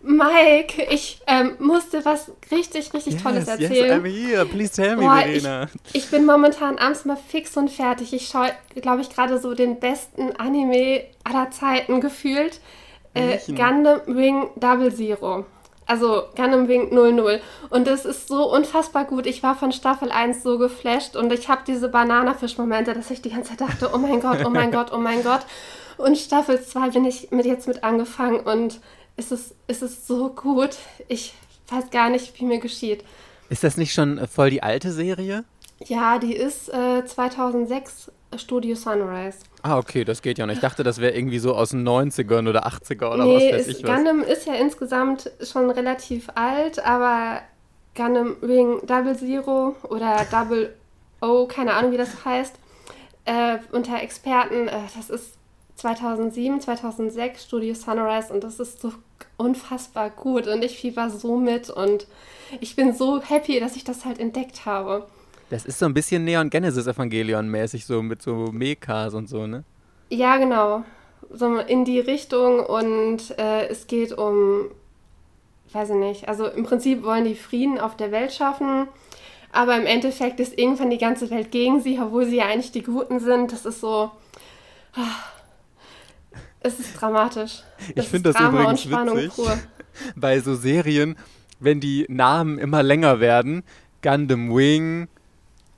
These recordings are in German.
Mike, ich ähm, musste was richtig, richtig yes, Tolles erzählen. Yes, I'm here. Please tell me, Boah, Verena. Ich, ich, bin momentan abends mal fix und fertig. Ich schaue, glaube ich, gerade so den besten Anime aller Zeiten gefühlt. Äh, Gundam Wing Double Zero. Also Gundam Wing 00. Und es ist so unfassbar gut. Ich war von Staffel 1 so geflasht und ich habe diese Bananafisch-Momente, dass ich die ganze Zeit dachte, oh mein Gott, oh mein Gott, oh mein Gott. Und Staffel 2 bin ich mit jetzt mit angefangen und es ist, es ist so gut. Ich weiß gar nicht, wie mir geschieht. Ist das nicht schon äh, voll die alte Serie? Ja, die ist äh, 2006 Studio Sunrise. Ah, okay, das geht ja noch. Ich dachte, das wäre irgendwie so aus den 90ern oder 80er oder nee, was weiß ich was. Gundam ist ja insgesamt schon relativ alt, aber Gundam Wing Double Zero oder Double O, keine Ahnung, wie das heißt, äh, unter Experten, äh, das ist 2007, 2006 Studio Sunrise und das ist so unfassbar gut und ich fieber so mit und ich bin so happy, dass ich das halt entdeckt habe. Das ist so ein bisschen Neon Genesis Evangelion mäßig so mit so Mekas und so, ne? Ja, genau. So in die Richtung und äh, es geht um, weiß ich nicht, also im Prinzip wollen die Frieden auf der Welt schaffen, aber im Endeffekt ist irgendwann die ganze Welt gegen sie, obwohl sie ja eigentlich die Guten sind. Das ist so. Ah, es ist dramatisch. Das ich finde das übrigens witzig pur. bei so Serien, wenn die Namen immer länger werden. Gundam Wing,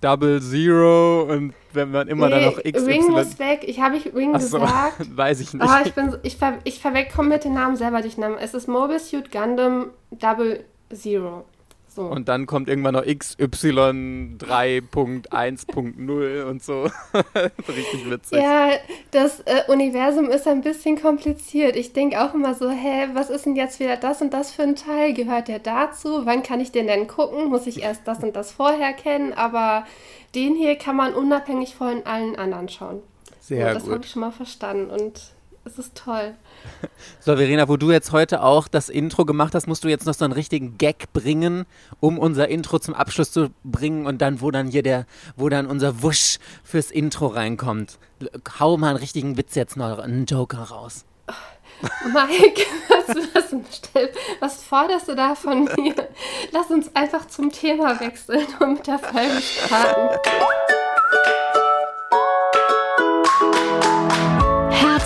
Double Zero und wenn man immer nee, dann noch X. Wing muss weg. Ich habe ich Wing so, gesagt. Weiß ich nicht. Oh, ich bin, ich, ver, ich verwechsel mit den Namen selber die Namen. Es ist Mobile Suit Gundam Double Zero. So. Und dann kommt irgendwann noch XY 3.1.0 und so. Richtig witzig. Ja, das äh, Universum ist ein bisschen kompliziert. Ich denke auch immer so, hä, was ist denn jetzt wieder das und das für ein Teil? Gehört der dazu? Wann kann ich den denn gucken? Muss ich erst das und das vorher kennen? Aber den hier kann man unabhängig von allen anderen schauen. Sehr so, das gut. Das habe ich schon mal verstanden und es ist toll. So, Verena, wo du jetzt heute auch das Intro gemacht hast, musst du jetzt noch so einen richtigen Gag bringen, um unser Intro zum Abschluss zu bringen und dann, wo dann hier der, wo dann unser Wusch fürs Intro reinkommt. Hau mal einen richtigen Witz jetzt noch, einen Joker raus. Mike, was, was, was, forderst du da von mir? Lass uns einfach zum Thema wechseln und mit der Folge starten.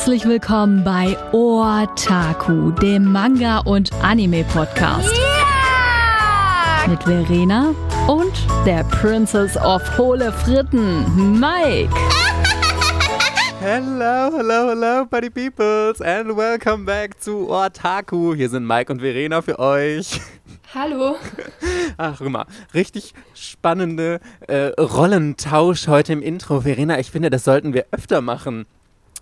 Herzlich willkommen bei Otaku, dem Manga- und Anime-Podcast. Yeah! Mit Verena und der Princess of Hohle Fritten, Mike. Hello, hello, hello, Buddy Peoples, and welcome back zu Otaku. Hier sind Mike und Verena für euch. Hallo. Ach, guck mal, richtig spannende äh, Rollentausch heute im Intro. Verena, ich finde, das sollten wir öfter machen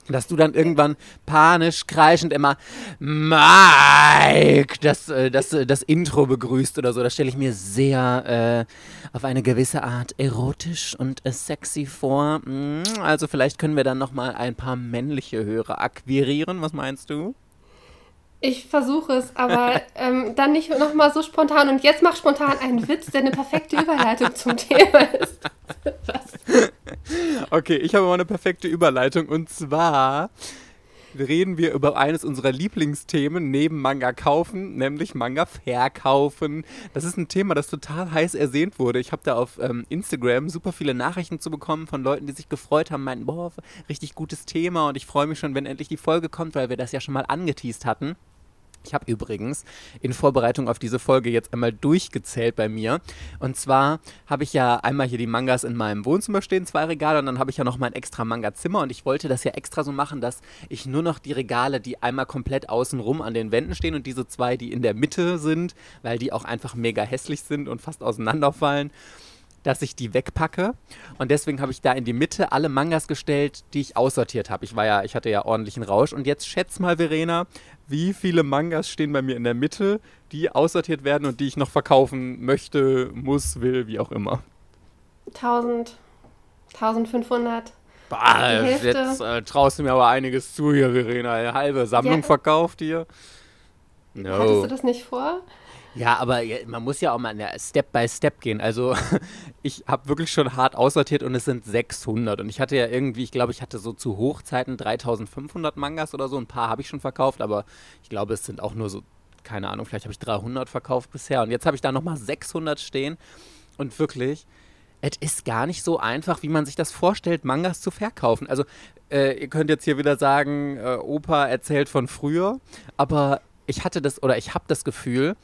dass du dann irgendwann panisch kreischend immer Mike das, äh, das, äh, das Intro begrüßt oder so. Das stelle ich mir sehr äh, auf eine gewisse Art erotisch und äh, sexy vor. Mm, also vielleicht können wir dann noch mal ein paar männliche Hörer akquirieren. Was meinst du? Ich versuche es, aber ähm, dann nicht nochmal so spontan. Und jetzt mach spontan einen Witz, der eine perfekte Überleitung zum Thema ist. okay, ich habe mal eine perfekte Überleitung. Und zwar reden wir über eines unserer Lieblingsthemen neben Manga kaufen, nämlich Manga verkaufen. Das ist ein Thema, das total heiß ersehnt wurde. Ich habe da auf ähm, Instagram super viele Nachrichten zu bekommen von Leuten, die sich gefreut haben, meinten, boah, richtig gutes Thema und ich freue mich schon, wenn endlich die Folge kommt, weil wir das ja schon mal angeteased hatten. Ich habe übrigens in Vorbereitung auf diese Folge jetzt einmal durchgezählt bei mir. Und zwar habe ich ja einmal hier die Mangas in meinem Wohnzimmer stehen, zwei Regale, und dann habe ich ja noch mein extra Manga-Zimmer. Und ich wollte das ja extra so machen, dass ich nur noch die Regale, die einmal komplett außenrum an den Wänden stehen und diese zwei, die in der Mitte sind, weil die auch einfach mega hässlich sind und fast auseinanderfallen dass ich die wegpacke. Und deswegen habe ich da in die Mitte alle Mangas gestellt, die ich aussortiert habe. Ich war ja, ich hatte ja ordentlichen Rausch. Und jetzt schätz mal, Verena, wie viele Mangas stehen bei mir in der Mitte, die aussortiert werden und die ich noch verkaufen möchte, muss, will, wie auch immer. 1000, 1500. Bah, jetzt äh, traust du mir aber einiges zu hier, Verena. Eine halbe Sammlung ja. verkauft hier. No. Hattest du das nicht vor? Ja, aber man muss ja auch mal Step by Step gehen. Also ich habe wirklich schon hart aussortiert und es sind 600. Und ich hatte ja irgendwie, ich glaube, ich hatte so zu Hochzeiten 3500 Mangas oder so. Ein paar habe ich schon verkauft, aber ich glaube, es sind auch nur so keine Ahnung, vielleicht habe ich 300 verkauft bisher und jetzt habe ich da nochmal 600 stehen und wirklich, es ist gar nicht so einfach, wie man sich das vorstellt, Mangas zu verkaufen. Also äh, ihr könnt jetzt hier wieder sagen, äh, Opa erzählt von früher, aber ich hatte das oder ich habe das Gefühl,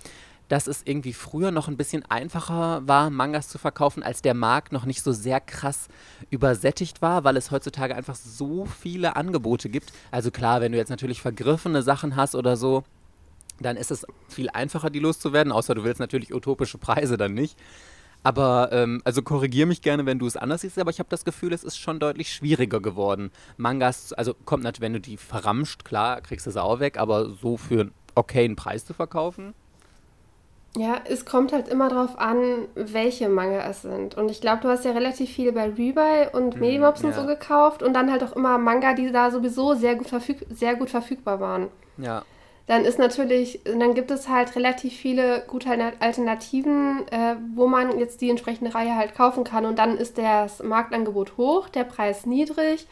dass es irgendwie früher noch ein bisschen einfacher war, Mangas zu verkaufen, als der Markt noch nicht so sehr krass übersättigt war, weil es heutzutage einfach so viele Angebote gibt. Also klar, wenn du jetzt natürlich vergriffene Sachen hast oder so, dann ist es viel einfacher, die loszuwerden, außer du willst natürlich utopische Preise dann nicht. Aber, ähm, also korrigier mich gerne, wenn du es anders siehst, aber ich habe das Gefühl, es ist schon deutlich schwieriger geworden. Mangas, also kommt natürlich, wenn du die verramscht, klar, kriegst du sie auch weg, aber so für einen okayen Preis zu verkaufen, ja, es kommt halt immer darauf an, welche Manga es sind. Und ich glaube, du hast ja relativ viele bei Rebuy und mm, Medimobs und ja. so gekauft und dann halt auch immer Manga, die da sowieso sehr gut, verfüg sehr gut verfügbar waren. Ja. Dann ist natürlich, dann gibt es halt relativ viele gute Alternativen, äh, wo man jetzt die entsprechende Reihe halt kaufen kann. Und dann ist das Marktangebot hoch, der Preis niedrig.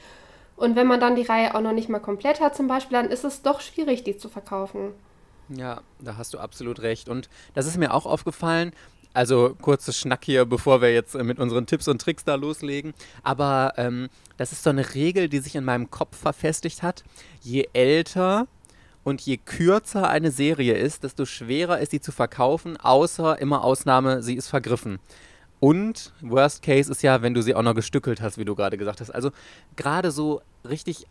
Und wenn man dann die Reihe auch noch nicht mal komplett hat zum Beispiel, dann ist es doch schwierig, die zu verkaufen. Ja, da hast du absolut recht. Und das ist mir auch aufgefallen. Also kurzes Schnack hier, bevor wir jetzt mit unseren Tipps und Tricks da loslegen. Aber ähm, das ist so eine Regel, die sich in meinem Kopf verfestigt hat. Je älter und je kürzer eine Serie ist, desto schwerer ist sie zu verkaufen, außer immer Ausnahme, sie ist vergriffen. Und Worst Case ist ja, wenn du sie auch noch gestückelt hast, wie du gerade gesagt hast. Also gerade so richtig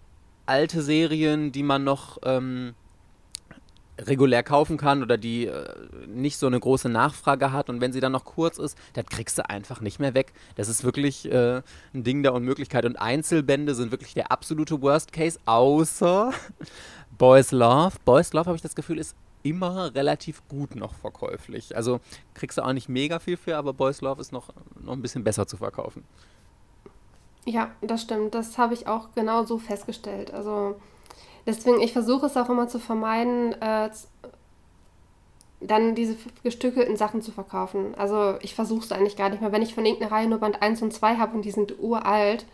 alte Serien, die man noch ähm, regulär kaufen kann oder die äh, nicht so eine große Nachfrage hat und wenn sie dann noch kurz ist, das kriegst du einfach nicht mehr weg. Das ist wirklich äh, ein Ding der Unmöglichkeit und Einzelbände sind wirklich der absolute Worst Case, außer Boys Love. Boys Love habe ich das Gefühl ist immer relativ gut noch verkäuflich. Also kriegst du auch nicht mega viel für, aber Boys Love ist noch, noch ein bisschen besser zu verkaufen. Ja, das stimmt. Das habe ich auch genau so festgestellt. Also Deswegen, ich versuche es auch immer zu vermeiden, äh, dann diese gestückelten Sachen zu verkaufen. Also ich versuche es eigentlich gar nicht mehr. Wenn ich von irgendeiner Reihe nur Band 1 und 2 habe und die sind uralt,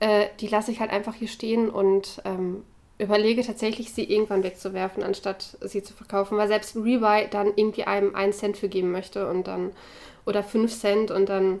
äh, die lasse ich halt einfach hier stehen und ähm, überlege tatsächlich, sie irgendwann wegzuwerfen, anstatt sie zu verkaufen. Weil selbst Rebuy dann irgendwie einem 1 Cent für geben möchte und dann oder 5 Cent und dann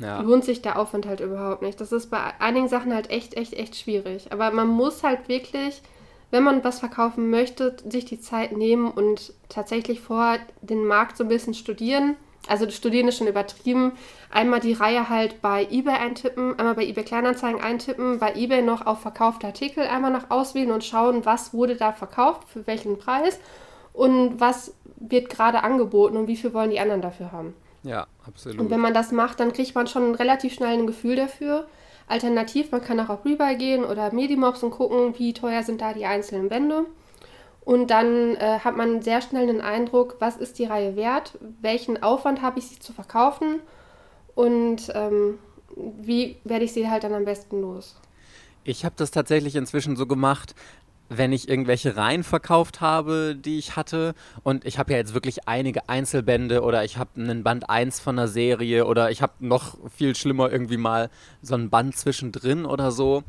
ja. lohnt sich der Aufwand halt überhaupt nicht. Das ist bei einigen Sachen halt echt, echt, echt schwierig. Aber man muss halt wirklich, wenn man was verkaufen möchte, sich die Zeit nehmen und tatsächlich vor den Markt so ein bisschen studieren. Also studieren ist schon übertrieben. Einmal die Reihe halt bei eBay eintippen, einmal bei eBay Kleinanzeigen eintippen, bei eBay noch auf verkaufte Artikel einmal noch auswählen und schauen, was wurde da verkauft, für welchen Preis und was wird gerade angeboten und wie viel wollen die anderen dafür haben. Ja, absolut. Und wenn man das macht, dann kriegt man schon relativ schnell ein Gefühl dafür. Alternativ, man kann auch auf Rebuy gehen oder Medimobs und gucken, wie teuer sind da die einzelnen Bände. Und dann äh, hat man sehr schnell den Eindruck, was ist die Reihe wert, welchen Aufwand habe ich sie zu verkaufen und ähm, wie werde ich sie halt dann am besten los. Ich habe das tatsächlich inzwischen so gemacht, wenn ich irgendwelche Reihen verkauft habe, die ich hatte. Und ich habe ja jetzt wirklich einige Einzelbände oder ich habe einen Band 1 von einer Serie oder ich habe noch viel schlimmer irgendwie mal so ein Band zwischendrin oder so.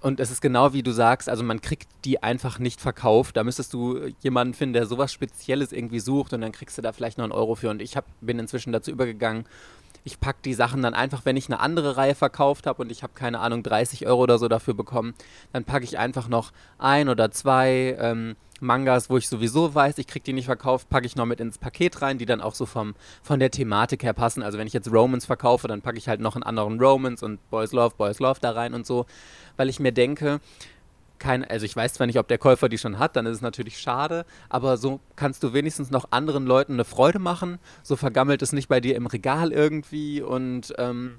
Und es ist genau wie du sagst, also man kriegt die einfach nicht verkauft. Da müsstest du jemanden finden, der sowas Spezielles irgendwie sucht und dann kriegst du da vielleicht noch einen Euro für. Und ich hab, bin inzwischen dazu übergegangen, ich packe die Sachen dann einfach, wenn ich eine andere Reihe verkauft habe und ich habe keine Ahnung, 30 Euro oder so dafür bekommen, dann packe ich einfach noch ein oder zwei ähm, Mangas, wo ich sowieso weiß, ich kriege die nicht verkauft, packe ich noch mit ins Paket rein, die dann auch so vom, von der Thematik her passen. Also wenn ich jetzt Romans verkaufe, dann packe ich halt noch einen anderen Romans und Boys Love, Boys Love da rein und so, weil ich mir denke, kein, also ich weiß zwar nicht, ob der Käufer die schon hat, dann ist es natürlich schade, aber so kannst du wenigstens noch anderen Leuten eine Freude machen. So vergammelt es nicht bei dir im Regal irgendwie und ähm,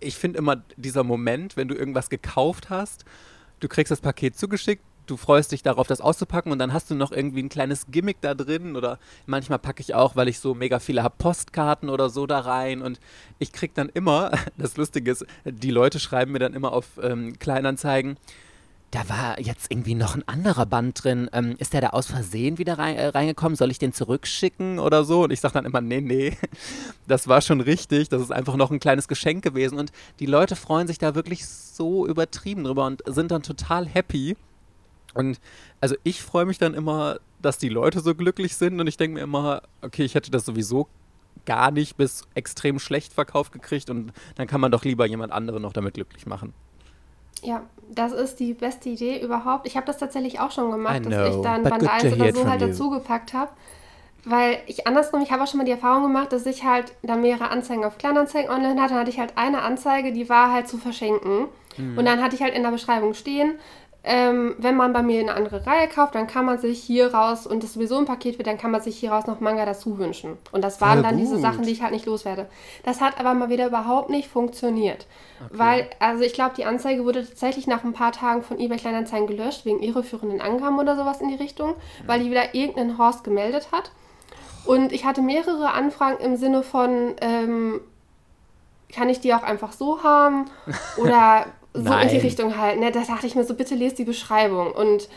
ich finde immer dieser Moment, wenn du irgendwas gekauft hast, du kriegst das Paket zugeschickt, du freust dich darauf, das auszupacken und dann hast du noch irgendwie ein kleines Gimmick da drin oder manchmal packe ich auch, weil ich so mega viele habe, Postkarten oder so da rein und ich krieg dann immer, das Lustige ist, die Leute schreiben mir dann immer auf ähm, Kleinanzeigen, da war jetzt irgendwie noch ein anderer Band drin. Ähm, ist der da aus Versehen wieder rein, äh, reingekommen? Soll ich den zurückschicken oder so? Und ich sage dann immer, nee, nee, das war schon richtig. Das ist einfach noch ein kleines Geschenk gewesen. Und die Leute freuen sich da wirklich so übertrieben drüber und sind dann total happy. Und also ich freue mich dann immer, dass die Leute so glücklich sind und ich denke mir immer, okay, ich hätte das sowieso gar nicht bis extrem schlecht verkauft gekriegt und dann kann man doch lieber jemand anderen noch damit glücklich machen. Ja, das ist die beste Idee überhaupt. Ich habe das tatsächlich auch schon gemacht, know, dass ich dann Band 1 oder so halt dazugepackt habe. Weil ich andersrum, ich habe auch schon mal die Erfahrung gemacht, dass ich halt da mehrere Anzeigen auf Kleinanzeigen online hatte. Dann hatte ich halt eine Anzeige, die war halt zu verschenken. Mhm. Und dann hatte ich halt in der Beschreibung stehen, ähm, wenn man bei mir eine andere Reihe kauft, dann kann man sich hier raus, und das sowieso ein Paket wird, dann kann man sich hier raus noch Manga dazu wünschen. Und das waren dann diese Sachen, die ich halt nicht loswerde. Das hat aber mal wieder überhaupt nicht funktioniert. Okay. Weil, also ich glaube, die Anzeige wurde tatsächlich nach ein paar Tagen von eBay Kleinanzeigen gelöscht, wegen irreführenden Angaben oder sowas in die Richtung, mhm. weil die wieder irgendeinen Horst gemeldet hat. Und ich hatte mehrere Anfragen im Sinne von, ähm, kann ich die auch einfach so haben? Oder so Nein. in die Richtung halt. Ne? Da dachte ich mir so, bitte lest die Beschreibung. Und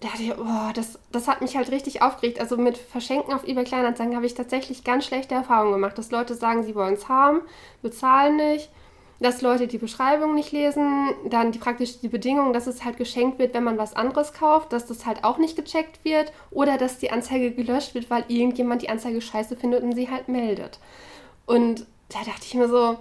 da dachte ich, boah, das, das hat mich halt richtig aufgeregt. Also mit Verschenken auf eBay Kleinanzeigen habe ich tatsächlich ganz schlechte Erfahrungen gemacht, dass Leute sagen, sie wollen es haben, bezahlen nicht, dass Leute die Beschreibung nicht lesen, dann die praktisch die Bedingung, dass es halt geschenkt wird, wenn man was anderes kauft, dass das halt auch nicht gecheckt wird oder dass die Anzeige gelöscht wird, weil irgendjemand die Anzeige scheiße findet und sie halt meldet. Und da dachte ich mir so,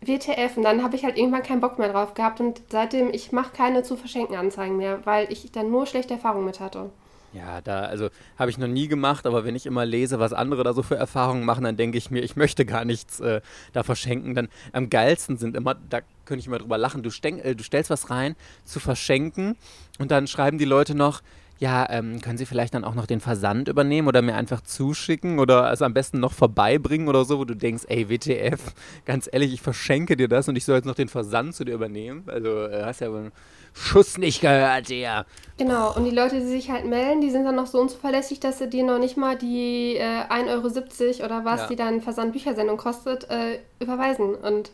WTF. Und dann habe ich halt irgendwann keinen Bock mehr drauf gehabt und seitdem, ich mache keine zu verschenken Anzeigen mehr, weil ich dann nur schlechte Erfahrungen mit hatte. Ja, da, also habe ich noch nie gemacht, aber wenn ich immer lese, was andere da so für Erfahrungen machen, dann denke ich mir, ich möchte gar nichts äh, da verschenken. Dann am geilsten sind immer, da könnte ich immer drüber lachen, du, äh, du stellst was rein zu verschenken und dann schreiben die Leute noch, ja, ähm, können Sie vielleicht dann auch noch den Versand übernehmen oder mir einfach zuschicken oder es am besten noch vorbeibringen oder so, wo du denkst, ey, WTF, ganz ehrlich, ich verschenke dir das und ich soll jetzt noch den Versand zu dir übernehmen. Also äh, hast ja wohl einen Schuss nicht gehört, ja. Genau, und die Leute, die sich halt melden, die sind dann noch so unzuverlässig, dass sie dir noch nicht mal die äh, 1,70 Euro oder was, ja. die dann Versand-Büchersendung kostet, äh, überweisen. Und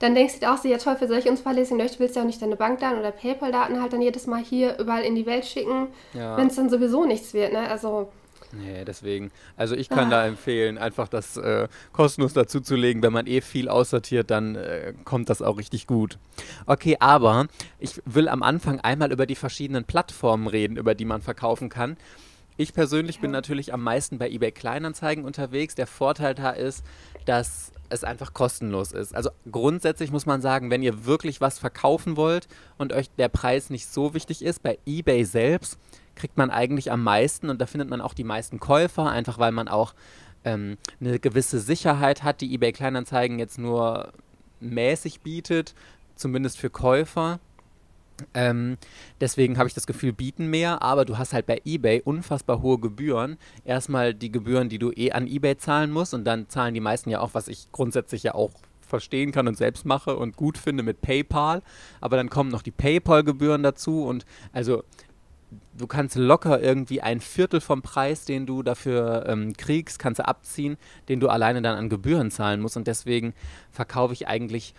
dann denkst du dir auch so, ja toll, für solche unzuverlässigen Leute willst du ja auch nicht deine Bankdaten oder PayPal-Daten halt dann jedes Mal hier überall in die Welt schicken, ja. wenn es dann sowieso nichts wird, ne? Also. Nee, deswegen. Also ich kann ah. da empfehlen, einfach das äh, kostenlos dazuzulegen. Wenn man eh viel aussortiert, dann äh, kommt das auch richtig gut. Okay, aber ich will am Anfang einmal über die verschiedenen Plattformen reden, über die man verkaufen kann. Ich persönlich bin natürlich am meisten bei eBay Kleinanzeigen unterwegs. Der Vorteil da ist, dass es einfach kostenlos ist. Also grundsätzlich muss man sagen, wenn ihr wirklich was verkaufen wollt und euch der Preis nicht so wichtig ist, bei eBay selbst kriegt man eigentlich am meisten und da findet man auch die meisten Käufer, einfach weil man auch ähm, eine gewisse Sicherheit hat, die eBay Kleinanzeigen jetzt nur mäßig bietet, zumindest für Käufer. Ähm, deswegen habe ich das Gefühl, bieten mehr, aber du hast halt bei eBay unfassbar hohe Gebühren. Erstmal die Gebühren, die du eh an eBay zahlen musst und dann zahlen die meisten ja auch, was ich grundsätzlich ja auch verstehen kann und selbst mache und gut finde mit PayPal. Aber dann kommen noch die PayPal-Gebühren dazu und also du kannst locker irgendwie ein Viertel vom Preis, den du dafür ähm, kriegst, kannst du abziehen, den du alleine dann an Gebühren zahlen musst. Und deswegen verkaufe ich eigentlich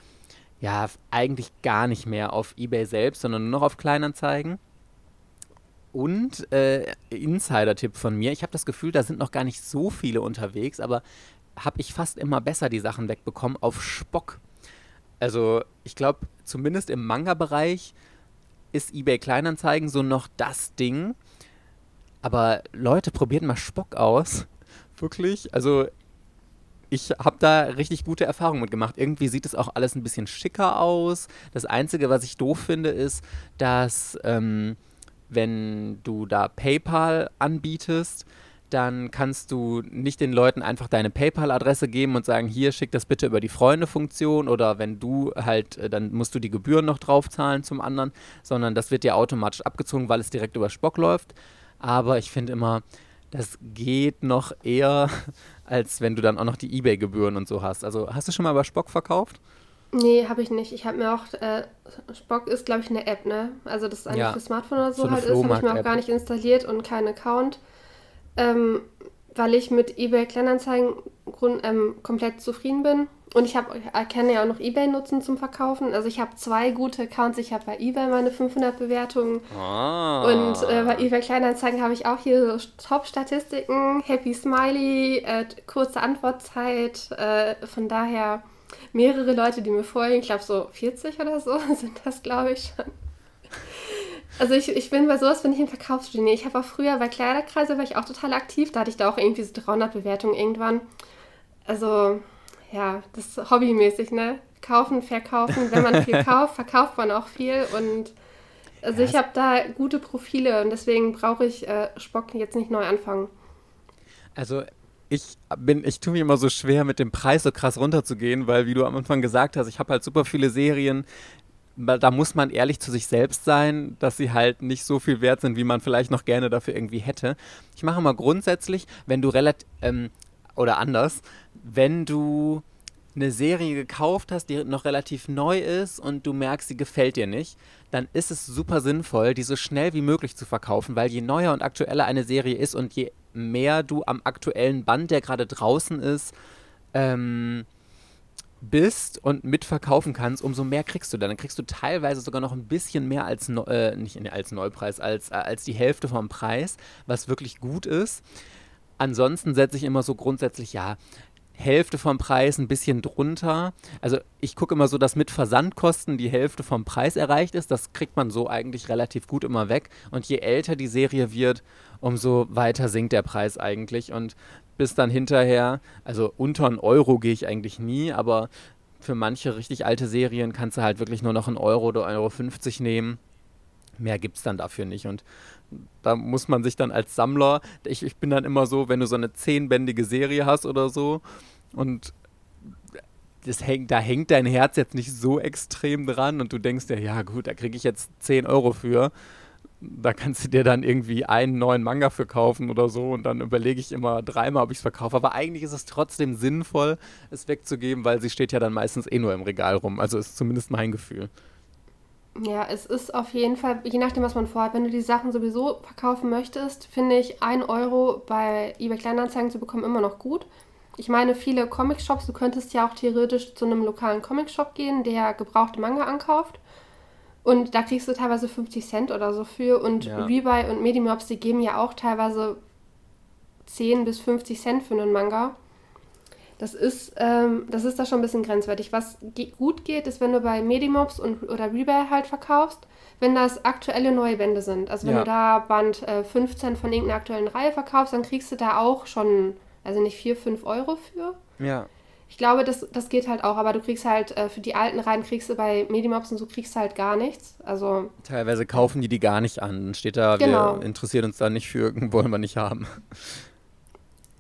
ja, eigentlich gar nicht mehr auf eBay selbst, sondern nur noch auf Kleinanzeigen. Und äh, Insider-Tipp von mir, ich habe das Gefühl, da sind noch gar nicht so viele unterwegs, aber habe ich fast immer besser die Sachen wegbekommen auf Spock. Also ich glaube, zumindest im Manga-Bereich ist eBay Kleinanzeigen so noch das Ding. Aber Leute, probiert mal Spock aus. Wirklich. Also ich habe da richtig gute Erfahrungen mitgemacht. Irgendwie sieht es auch alles ein bisschen schicker aus. Das Einzige, was ich doof finde, ist, dass ähm, wenn du da PayPal anbietest, dann kannst du nicht den Leuten einfach deine PayPal-Adresse geben und sagen, hier schick das bitte über die Freunde-Funktion oder wenn du halt, äh, dann musst du die Gebühren noch draufzahlen zum anderen, sondern das wird dir automatisch abgezogen, weil es direkt über Spock läuft. Aber ich finde immer, das geht noch eher, als wenn du dann auch noch die Ebay-Gebühren und so hast. Also hast du schon mal über Spock verkauft? Nee, habe ich nicht. Ich habe mir auch, äh, Spock ist, glaube ich, eine App, ne? Also das ist eigentlich ja, für Smartphone oder so, so halt ist, habe ich mir auch gar nicht installiert und keinen Account, ähm, weil ich mit eBay Kleinanzeigen grund, ähm, komplett zufrieden bin. Und ich habe, kann ja auch noch eBay nutzen zum Verkaufen. Also ich habe zwei gute Accounts. Ich habe bei eBay meine 500 Bewertungen. Ah. Und äh, bei eBay Kleinanzeigen habe ich auch hier so Top-Statistiken, Happy Smiley, äh, kurze Antwortzeit. Äh, von daher mehrere Leute, die mir folgen. Ich glaube so 40 oder so sind das, glaube ich schon. Also ich, ich bin bei sowas, bin ich ein Verkaufsgenie. Ich habe auch früher bei Kleiderkreise war ich auch total aktiv. Da hatte ich da auch irgendwie so 300 Bewertungen irgendwann. Also ja, das ist hobbymäßig, ne? Kaufen, verkaufen. Wenn man viel kauft, verkauft man auch viel. Und also ja, ich habe da gute Profile und deswegen brauche ich äh, Spock jetzt nicht neu anfangen. Also ich bin, ich tue mir immer so schwer, mit dem Preis so krass runterzugehen, weil, wie du am Anfang gesagt hast, ich habe halt super viele Serien, da muss man ehrlich zu sich selbst sein, dass sie halt nicht so viel wert sind, wie man vielleicht noch gerne dafür irgendwie hätte. Ich mache mal grundsätzlich, wenn du relativ, ähm, oder anders, wenn du eine Serie gekauft hast, die noch relativ neu ist und du merkst, sie gefällt dir nicht, dann ist es super sinnvoll, die so schnell wie möglich zu verkaufen, weil je neuer und aktueller eine Serie ist und je mehr du am aktuellen Band, der gerade draußen ist, ähm, bist und mitverkaufen kannst, umso mehr kriegst du dann. Dann kriegst du teilweise sogar noch ein bisschen mehr als, äh, nicht als Neupreis, als, äh, als die Hälfte vom Preis, was wirklich gut ist. Ansonsten setze ich immer so grundsätzlich, ja, Hälfte vom Preis, ein bisschen drunter. Also ich gucke immer so, dass mit Versandkosten die Hälfte vom Preis erreicht ist. Das kriegt man so eigentlich relativ gut immer weg. Und je älter die Serie wird, umso weiter sinkt der Preis eigentlich. Und bis dann hinterher, also unter einen Euro gehe ich eigentlich nie, aber für manche richtig alte Serien kannst du halt wirklich nur noch einen Euro oder Euro 50 nehmen. Mehr gibt es dann dafür nicht. Und da muss man sich dann als Sammler, ich, ich bin dann immer so, wenn du so eine zehnbändige Serie hast oder so und das häng, da hängt dein Herz jetzt nicht so extrem dran und du denkst dir, ja gut, da kriege ich jetzt 10 Euro für da kannst du dir dann irgendwie einen neuen Manga für kaufen oder so und dann überlege ich immer dreimal, ob ich es verkaufe. Aber eigentlich ist es trotzdem sinnvoll, es wegzugeben, weil sie steht ja dann meistens eh nur im Regal rum. Also ist zumindest mein Gefühl. Ja, es ist auf jeden Fall, je nachdem, was man vorhat, wenn du die Sachen sowieso verkaufen möchtest, finde ich 1 Euro bei eBay Kleinanzeigen zu bekommen immer noch gut. Ich meine, viele Comic-Shops, du könntest ja auch theoretisch zu einem lokalen Comic-Shop gehen, der gebrauchte Manga ankauft und da kriegst du teilweise 50 Cent oder so für. Und ja. Rebuy und Medimobs, die geben ja auch teilweise 10 bis 50 Cent für einen Manga. Das ist, ähm, das ist da schon ein bisschen grenzwertig. Was ge gut geht, ist, wenn du bei Medimobs und, oder Rebuy halt verkaufst, wenn das aktuelle neue Bände sind. Also wenn ja. du da Band äh, 15 von irgendeiner aktuellen Reihe verkaufst, dann kriegst du da auch schon, also nicht 4, 5 Euro für. Ja. Ich glaube, das, das geht halt auch, aber du kriegst halt äh, für die alten Reihen kriegst du bei Medimobs und so kriegst du halt gar nichts. Also teilweise kaufen die die gar nicht an. Dann steht da, genau. wir interessieren uns da nicht für, wollen wir nicht haben.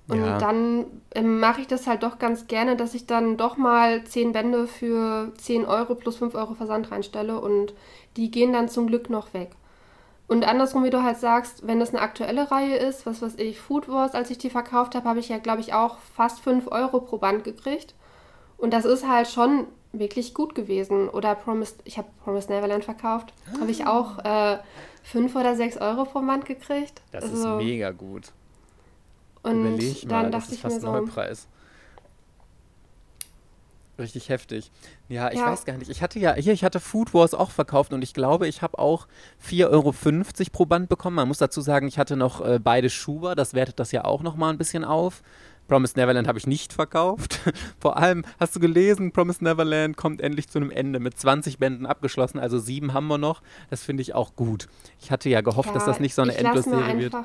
Und ja. dann ähm, mache ich das halt doch ganz gerne, dass ich dann doch mal 10 Bände für 10 Euro plus 5 Euro Versand reinstelle und die gehen dann zum Glück noch weg. Und andersrum, wie du halt sagst, wenn das eine aktuelle Reihe ist, was weiß ich, Food Wars, als ich die verkauft habe, habe ich ja, glaube ich, auch fast 5 Euro pro Band gekriegt. Und das ist halt schon wirklich gut gewesen. Oder Promised, ich habe Promised Neverland verkauft, ah. habe ich auch 5 äh, oder 6 Euro pro Band gekriegt. Das also, ist mega gut. Und Überleg mal, dann dachte das ist ich fast mir so, Neupreis. Richtig heftig. Ja, ich ja. weiß gar nicht. Ich hatte ja, hier, ich hatte Food Wars auch verkauft und ich glaube, ich habe auch 4,50 Euro pro Band bekommen. Man muss dazu sagen, ich hatte noch äh, beide Schuber, das wertet das ja auch nochmal ein bisschen auf. Promise Neverland habe ich nicht verkauft. Vor allem, hast du gelesen, Promise Neverland kommt endlich zu einem Ende mit 20 Bänden abgeschlossen, also sieben haben wir noch. Das finde ich auch gut. Ich hatte ja gehofft, ja, dass das nicht so eine Endlosserie wird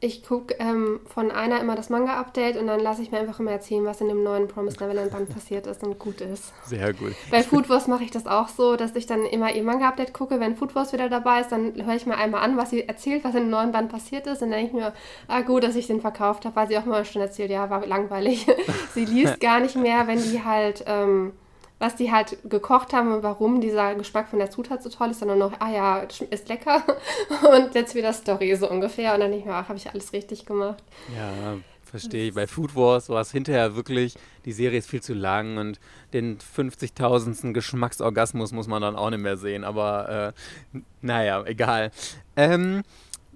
ich gucke ähm, von einer immer das Manga-Update und dann lasse ich mir einfach immer erzählen, was in dem neuen Promised Neverland Band passiert ist und gut ist. Sehr gut. Bei Food Wars mache ich das auch so, dass ich dann immer ihr Manga-Update gucke. Wenn Food Wars wieder dabei ist, dann höre ich mir einmal an, was sie erzählt, was in dem neuen Band passiert ist. Und dann denke ich mir, ah gut, dass ich den verkauft habe, weil sie auch mal schon erzählt, ja, war langweilig. sie liest gar nicht mehr, wenn die halt... Ähm, was die halt gekocht haben und warum dieser Geschmack von der Zutat so toll ist, sondern noch, ah ja, ist lecker und jetzt wieder Story so ungefähr und dann ich mir, ach, habe ich alles richtig gemacht. Ja, verstehe ich. Bei Food Wars war es hinterher wirklich, die Serie ist viel zu lang und den 50.000. Geschmacksorgasmus muss man dann auch nicht mehr sehen, aber äh, naja, egal. Ähm,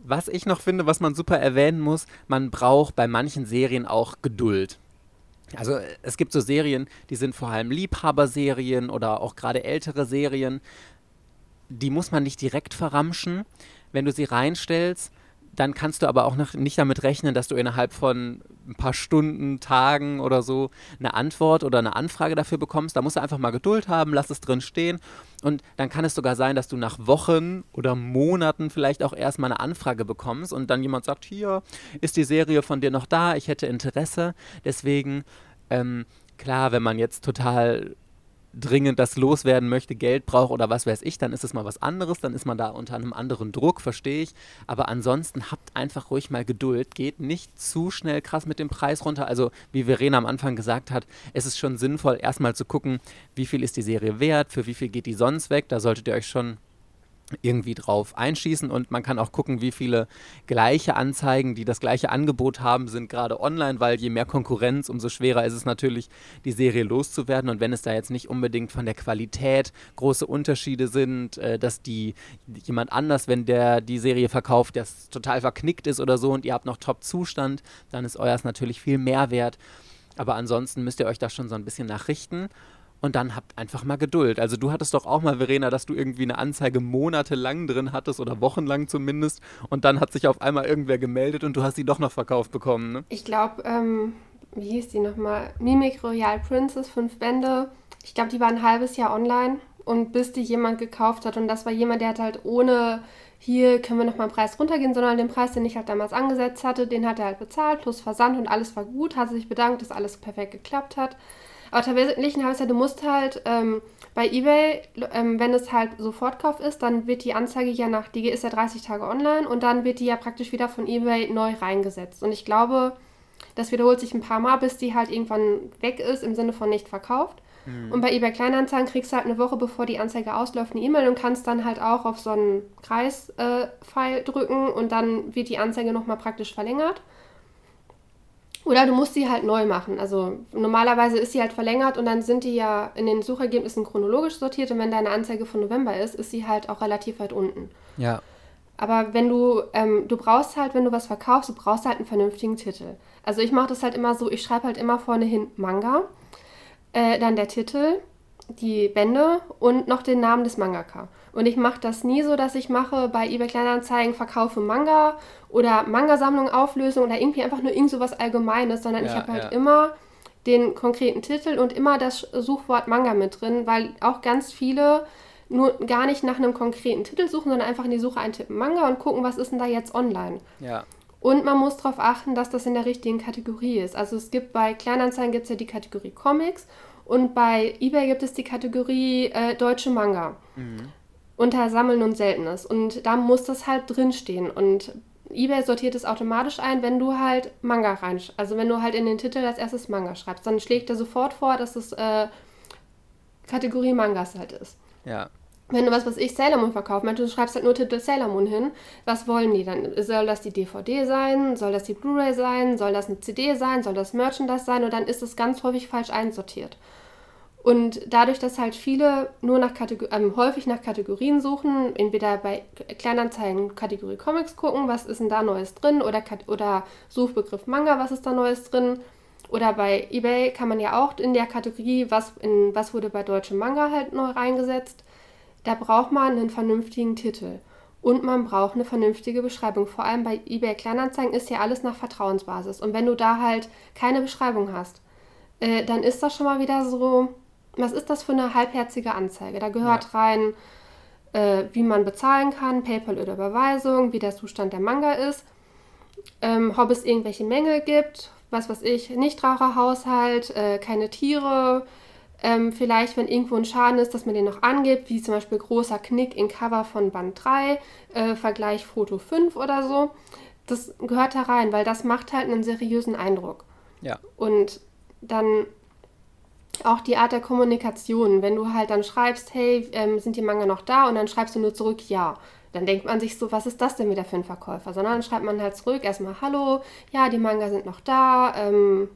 was ich noch finde, was man super erwähnen muss, man braucht bei manchen Serien auch Geduld. Also es gibt so Serien, die sind vor allem Liebhaberserien oder auch gerade ältere Serien. Die muss man nicht direkt verramschen. Wenn du sie reinstellst, dann kannst du aber auch noch nicht damit rechnen, dass du innerhalb von ein paar Stunden, Tagen oder so eine Antwort oder eine Anfrage dafür bekommst. Da musst du einfach mal Geduld haben, lass es drin stehen. Und dann kann es sogar sein, dass du nach Wochen oder Monaten vielleicht auch erstmal eine Anfrage bekommst und dann jemand sagt, hier ist die Serie von dir noch da, ich hätte Interesse. Deswegen, ähm, klar, wenn man jetzt total dringend das loswerden möchte, Geld braucht oder was weiß ich, dann ist es mal was anderes, dann ist man da unter einem anderen Druck, verstehe ich. Aber ansonsten habt einfach ruhig mal Geduld, geht nicht zu schnell krass mit dem Preis runter. Also wie Verena am Anfang gesagt hat, es ist schon sinnvoll, erstmal zu gucken, wie viel ist die Serie wert, für wie viel geht die sonst weg. Da solltet ihr euch schon irgendwie drauf einschießen und man kann auch gucken, wie viele gleiche Anzeigen, die das gleiche Angebot haben, sind gerade online, weil je mehr Konkurrenz, umso schwerer ist es natürlich, die Serie loszuwerden und wenn es da jetzt nicht unbedingt von der Qualität große Unterschiede sind, äh, dass die jemand anders, wenn der die Serie verkauft, das total verknickt ist oder so und ihr habt noch Top-Zustand, dann ist euers natürlich viel mehr wert. Aber ansonsten müsst ihr euch da schon so ein bisschen nachrichten und dann habt einfach mal Geduld. Also du hattest doch auch mal, Verena, dass du irgendwie eine Anzeige monatelang drin hattest oder wochenlang zumindest und dann hat sich auf einmal irgendwer gemeldet und du hast sie doch noch verkauft bekommen, ne? Ich glaube, ähm, wie hieß die nochmal? Mimic Royal Princess, fünf Bände. Ich glaube, die war ein halbes Jahr online und bis die jemand gekauft hat und das war jemand, der hat halt ohne hier können wir nochmal einen Preis runtergehen, sondern den Preis, den ich halt damals angesetzt hatte, den hat er halt bezahlt, plus Versand und alles war gut, hat sich bedankt, dass alles perfekt geklappt hat. Aber tatsächlich habe ich ja, du musst halt ähm, bei eBay, ähm, wenn es halt Sofortkauf ist, dann wird die Anzeige ja nach, die ist ja 30 Tage online und dann wird die ja praktisch wieder von eBay neu reingesetzt. Und ich glaube, das wiederholt sich ein paar Mal, bis die halt irgendwann weg ist, im Sinne von nicht verkauft. Mhm. Und bei eBay Kleinanzeigen kriegst du halt eine Woche bevor die Anzeige ausläuft eine E-Mail und kannst dann halt auch auf so einen Kreispfeil äh, drücken und dann wird die Anzeige nochmal praktisch verlängert. Oder du musst sie halt neu machen. Also normalerweise ist sie halt verlängert und dann sind die ja in den Suchergebnissen chronologisch sortiert und wenn deine Anzeige von November ist, ist sie halt auch relativ weit unten. Ja. Aber wenn du, ähm, du brauchst halt, wenn du was verkaufst, du brauchst halt einen vernünftigen Titel. Also ich mache das halt immer so, ich schreibe halt immer vorne hin Manga, äh, dann der Titel, die Bände und noch den Namen des Mangaka. Und ich mache das nie so, dass ich mache bei eBay Kleinanzeigen verkaufe Manga oder Manga-Sammlung, Auflösung oder irgendwie einfach nur irgend so was Allgemeines, sondern ja, ich habe halt ja. immer den konkreten Titel und immer das Suchwort Manga mit drin, weil auch ganz viele nur gar nicht nach einem konkreten Titel suchen, sondern einfach in die Suche eintippen Manga und gucken, was ist denn da jetzt online. Ja. Und man muss darauf achten, dass das in der richtigen Kategorie ist. Also es gibt bei Kleinanzeigen gibt es ja die Kategorie Comics und bei eBay gibt es die Kategorie äh, deutsche Manga. Mhm unter Sammeln und Seltenes. Und da muss das halt drinstehen. Und eBay sortiert es automatisch ein, wenn du halt Manga rein, also wenn du halt in den Titel als erstes Manga schreibst, dann schlägt er sofort vor, dass es äh, Kategorie Mangas halt ist. Ja. Wenn du was, was ich Sailor Moon verkaufst, du schreibst halt nur Titel Sailor Moon hin, was wollen die dann? Soll das die DVD sein? Soll das die Blu-ray sein? Soll das eine CD sein? Soll das Merchandise sein? Und dann ist es ganz häufig falsch einsortiert. Und dadurch, dass halt viele nur nach Kategor ähm, häufig nach Kategorien suchen, entweder bei Kleinanzeigen Kategorie Comics gucken, was ist denn da Neues drin, oder, oder Suchbegriff Manga, was ist da Neues drin, oder bei eBay kann man ja auch in der Kategorie, was, in, was wurde bei deutschem Manga halt neu reingesetzt, da braucht man einen vernünftigen Titel. Und man braucht eine vernünftige Beschreibung. Vor allem bei eBay Kleinanzeigen ist ja alles nach Vertrauensbasis. Und wenn du da halt keine Beschreibung hast, äh, dann ist das schon mal wieder so, was ist das für eine halbherzige Anzeige? Da gehört ja. rein, äh, wie man bezahlen kann, PayPal oder Überweisung, wie der Zustand der Manga ist, ähm, ob es irgendwelche Mängel gibt, was weiß ich, Nichtraucherhaushalt, äh, keine Tiere, ähm, vielleicht, wenn irgendwo ein Schaden ist, dass man den noch angibt, wie zum Beispiel großer Knick in Cover von Band 3, äh, Vergleich Foto 5 oder so. Das gehört da rein, weil das macht halt einen seriösen Eindruck. Ja. Und dann auch die Art der Kommunikation, wenn du halt dann schreibst, hey, ähm, sind die Manga noch da? Und dann schreibst du nur zurück, ja. Dann denkt man sich so, was ist das denn wieder für ein Verkäufer? Sondern dann schreibt man halt zurück, erstmal, hallo, ja, die Manga sind noch da. Ähm,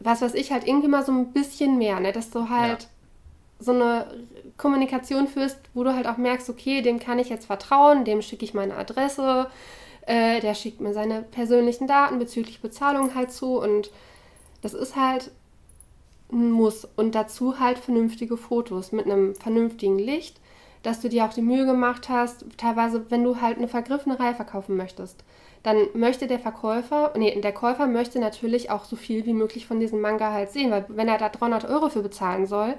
was weiß ich, halt irgendwie mal so ein bisschen mehr, ne? dass du halt ja. so eine Kommunikation führst, wo du halt auch merkst, okay, dem kann ich jetzt vertrauen, dem schicke ich meine Adresse, äh, der schickt mir seine persönlichen Daten bezüglich Bezahlung halt zu und das ist halt muss. Und dazu halt vernünftige Fotos mit einem vernünftigen Licht. dass du dir auch die Mühe gemacht hast, teilweise, wenn du halt eine vergriffene Reihe verkaufen möchtest, dann möchte der Verkäufer, nee, der Käufer möchte natürlich auch so viel wie möglich von diesem Manga halt sehen, weil wenn er da 300 Euro für bezahlen soll,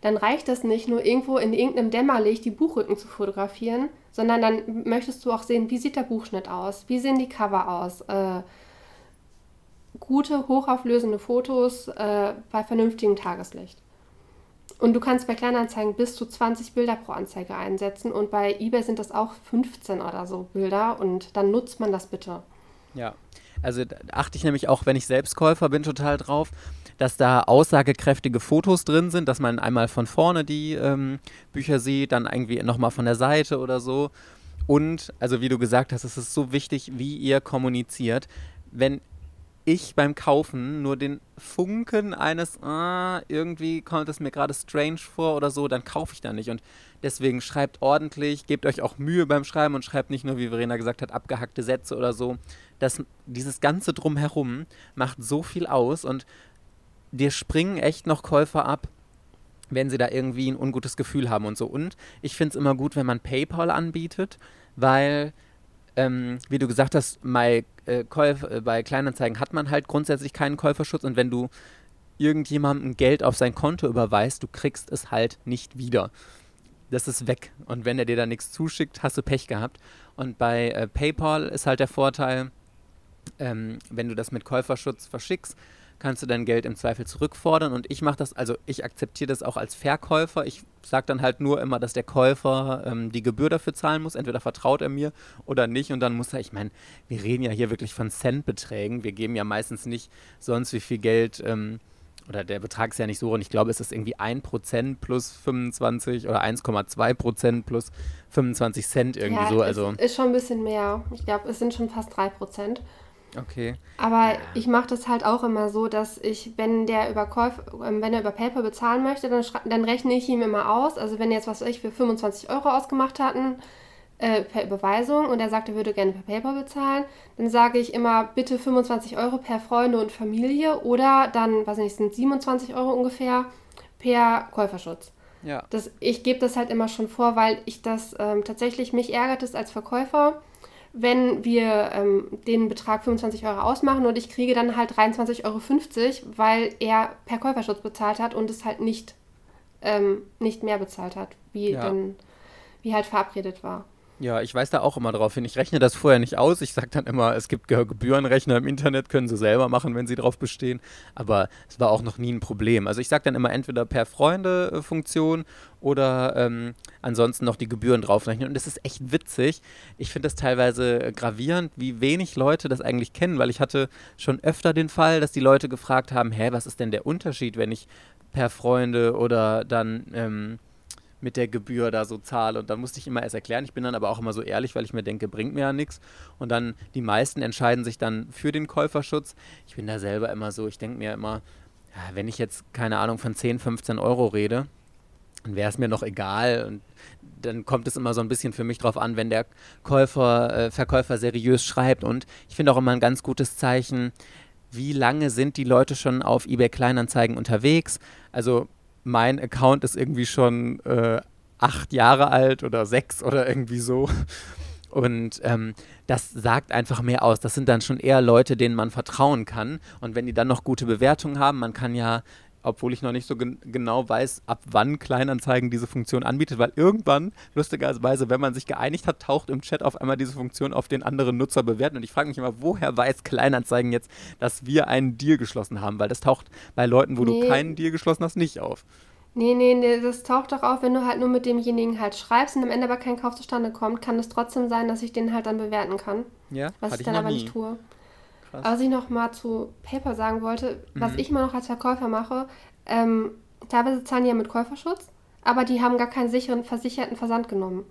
dann reicht das nicht nur irgendwo in irgendeinem Dämmerlicht die Buchrücken zu fotografieren, sondern dann möchtest du auch sehen, wie sieht der Buchschnitt aus, wie sehen die Cover aus, äh, gute, hochauflösende Fotos äh, bei vernünftigem Tageslicht. Und du kannst bei Kleinanzeigen bis zu 20 Bilder pro Anzeige einsetzen und bei eBay sind das auch 15 oder so Bilder und dann nutzt man das bitte. Ja, also achte ich nämlich auch, wenn ich selbst Käufer bin, total drauf, dass da aussagekräftige Fotos drin sind, dass man einmal von vorne die ähm, Bücher sieht, dann irgendwie nochmal von der Seite oder so. Und, also wie du gesagt hast, es ist so wichtig, wie ihr kommuniziert. Wenn ich beim Kaufen nur den Funken eines, ah, irgendwie kommt es mir gerade strange vor oder so, dann kaufe ich da nicht. Und deswegen schreibt ordentlich, gebt euch auch Mühe beim Schreiben und schreibt nicht nur, wie Verena gesagt hat, abgehackte Sätze oder so. Das, dieses ganze Drumherum macht so viel aus und dir springen echt noch Käufer ab, wenn sie da irgendwie ein ungutes Gefühl haben und so. Und ich finde es immer gut, wenn man PayPal anbietet, weil ähm, wie du gesagt hast, bei, äh, äh, bei Kleinanzeigen hat man halt grundsätzlich keinen Käuferschutz und wenn du irgendjemandem Geld auf sein Konto überweist, du kriegst es halt nicht wieder. Das ist weg. Und wenn er dir da nichts zuschickt, hast du Pech gehabt. Und bei äh, PayPal ist halt der Vorteil, ähm, wenn du das mit Käuferschutz verschickst, kannst du dein Geld im Zweifel zurückfordern. Und ich mache das, also ich akzeptiere das auch als Verkäufer. Ich sage dann halt nur immer, dass der Käufer ähm, die Gebühr dafür zahlen muss. Entweder vertraut er mir oder nicht. Und dann muss er, ich meine, wir reden ja hier wirklich von Centbeträgen. Wir geben ja meistens nicht sonst wie viel Geld. Ähm, oder der Betrag ist ja nicht so und ich glaube, es ist irgendwie 1% plus 25 oder 1,2% plus 25 Cent irgendwie ja, so. Also ist schon ein bisschen mehr. Ich glaube, es sind schon fast 3%. Okay. Aber ich mache das halt auch immer so, dass ich, wenn der über Käuf, ähm, wenn er über PayPal bezahlen möchte, dann, dann rechne ich ihm immer aus. Also wenn jetzt was ich für 25 Euro ausgemacht hatten äh, per Überweisung und er sagt, er würde gerne per PayPal bezahlen, dann sage ich immer bitte 25 Euro per Freunde und Familie oder dann, was nicht, sind 27 Euro ungefähr per Käuferschutz. Ja. Das, ich gebe das halt immer schon vor, weil ich das ähm, tatsächlich mich ärgert es als Verkäufer wenn wir ähm, den Betrag 25 Euro ausmachen und ich kriege dann halt 23,50 Euro, weil er per Käuferschutz bezahlt hat und es halt nicht, ähm, nicht mehr bezahlt hat, wie, ja. dann, wie halt verabredet war. Ja, ich weiß da auch immer drauf hin. Ich rechne das vorher nicht aus. Ich sage dann immer, es gibt Gebührenrechner im Internet, können sie selber machen, wenn sie drauf bestehen. Aber es war auch noch nie ein Problem. Also ich sage dann immer entweder per Freunde-Funktion oder ähm, ansonsten noch die Gebühren draufrechnen. Und das ist echt witzig. Ich finde das teilweise gravierend, wie wenig Leute das eigentlich kennen, weil ich hatte schon öfter den Fall, dass die Leute gefragt haben, hä, was ist denn der Unterschied, wenn ich per Freunde oder dann... Ähm, mit der Gebühr da so zahle. Und dann musste ich immer erst erklären. Ich bin dann aber auch immer so ehrlich, weil ich mir denke, bringt mir ja nichts. Und dann die meisten entscheiden sich dann für den Käuferschutz. Ich bin da selber immer so, ich denke mir immer, ja, wenn ich jetzt keine Ahnung von 10, 15 Euro rede, dann wäre es mir noch egal. Und dann kommt es immer so ein bisschen für mich drauf an, wenn der Käufer, äh, Verkäufer seriös schreibt. Und ich finde auch immer ein ganz gutes Zeichen, wie lange sind die Leute schon auf eBay Kleinanzeigen unterwegs. Also mein Account ist irgendwie schon äh, acht Jahre alt oder sechs oder irgendwie so. Und ähm, das sagt einfach mehr aus. Das sind dann schon eher Leute, denen man vertrauen kann. Und wenn die dann noch gute Bewertungen haben, man kann ja obwohl ich noch nicht so gen genau weiß, ab wann Kleinanzeigen diese Funktion anbietet, weil irgendwann, lustigerweise, wenn man sich geeinigt hat, taucht im Chat auf einmal diese Funktion auf den anderen Nutzer bewerten. Und ich frage mich immer, woher weiß Kleinanzeigen jetzt, dass wir einen Deal geschlossen haben? Weil das taucht bei Leuten, wo nee. du keinen Deal geschlossen hast, nicht auf. Nee, nee, nee, das taucht doch auf, wenn du halt nur mit demjenigen halt schreibst und am Ende aber kein Kauf zustande kommt, kann es trotzdem sein, dass ich den halt dann bewerten kann. Ja, was ich, dann aber nie. nicht tue. Krass. Was ich noch mal zu Paper sagen wollte, mhm. was ich immer noch als Verkäufer mache, ähm, teilweise zahlen die ja mit Käuferschutz, aber die haben gar keinen sicheren, versicherten Versand genommen.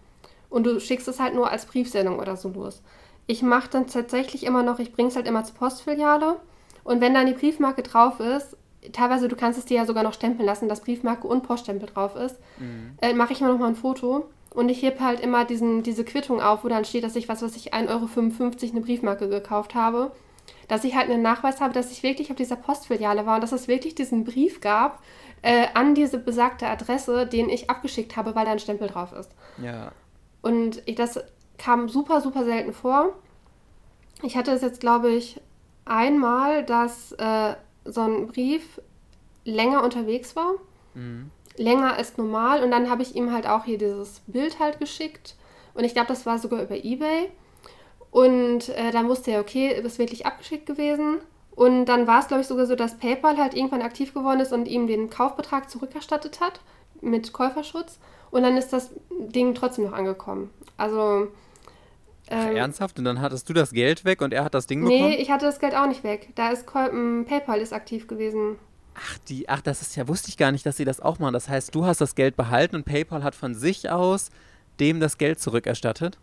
Und du schickst es halt nur als Briefsendung oder so los. Ich mache dann tatsächlich immer noch, ich bringe es halt immer zur Postfiliale und wenn dann die Briefmarke drauf ist, teilweise du kannst es dir ja sogar noch stempeln lassen, dass Briefmarke und Poststempel drauf ist, mhm. äh, mache ich immer noch mal ein Foto und ich heb halt immer diesen, diese Quittung auf, wo dann steht, dass ich was, was ich 1,55 Euro eine Briefmarke gekauft habe dass ich halt einen Nachweis habe, dass ich wirklich auf dieser Postfiliale war und dass es wirklich diesen Brief gab äh, an diese besagte Adresse, den ich abgeschickt habe, weil da ein Stempel drauf ist. Ja. Und ich, das kam super, super selten vor. Ich hatte es jetzt, glaube ich, einmal, dass äh, so ein Brief länger unterwegs war. Mhm. Länger als normal. Und dann habe ich ihm halt auch hier dieses Bild halt geschickt. Und ich glaube, das war sogar über Ebay. Und äh, dann wusste er, okay, ist wirklich abgeschickt gewesen. Und dann war es, glaube ich, sogar so, dass PayPal halt irgendwann aktiv geworden ist und ihm den Kaufbetrag zurückerstattet hat mit Käuferschutz. Und dann ist das Ding trotzdem noch angekommen. Also. Ähm, ernsthaft? Und dann hattest du das Geld weg und er hat das Ding bekommen? Nee, ich hatte das Geld auch nicht weg. Da ist PayPal ist aktiv gewesen. Ach, die, ach, das ist ja, wusste ich gar nicht, dass sie das auch machen. Das heißt, du hast das Geld behalten und PayPal hat von sich aus dem das Geld zurückerstattet?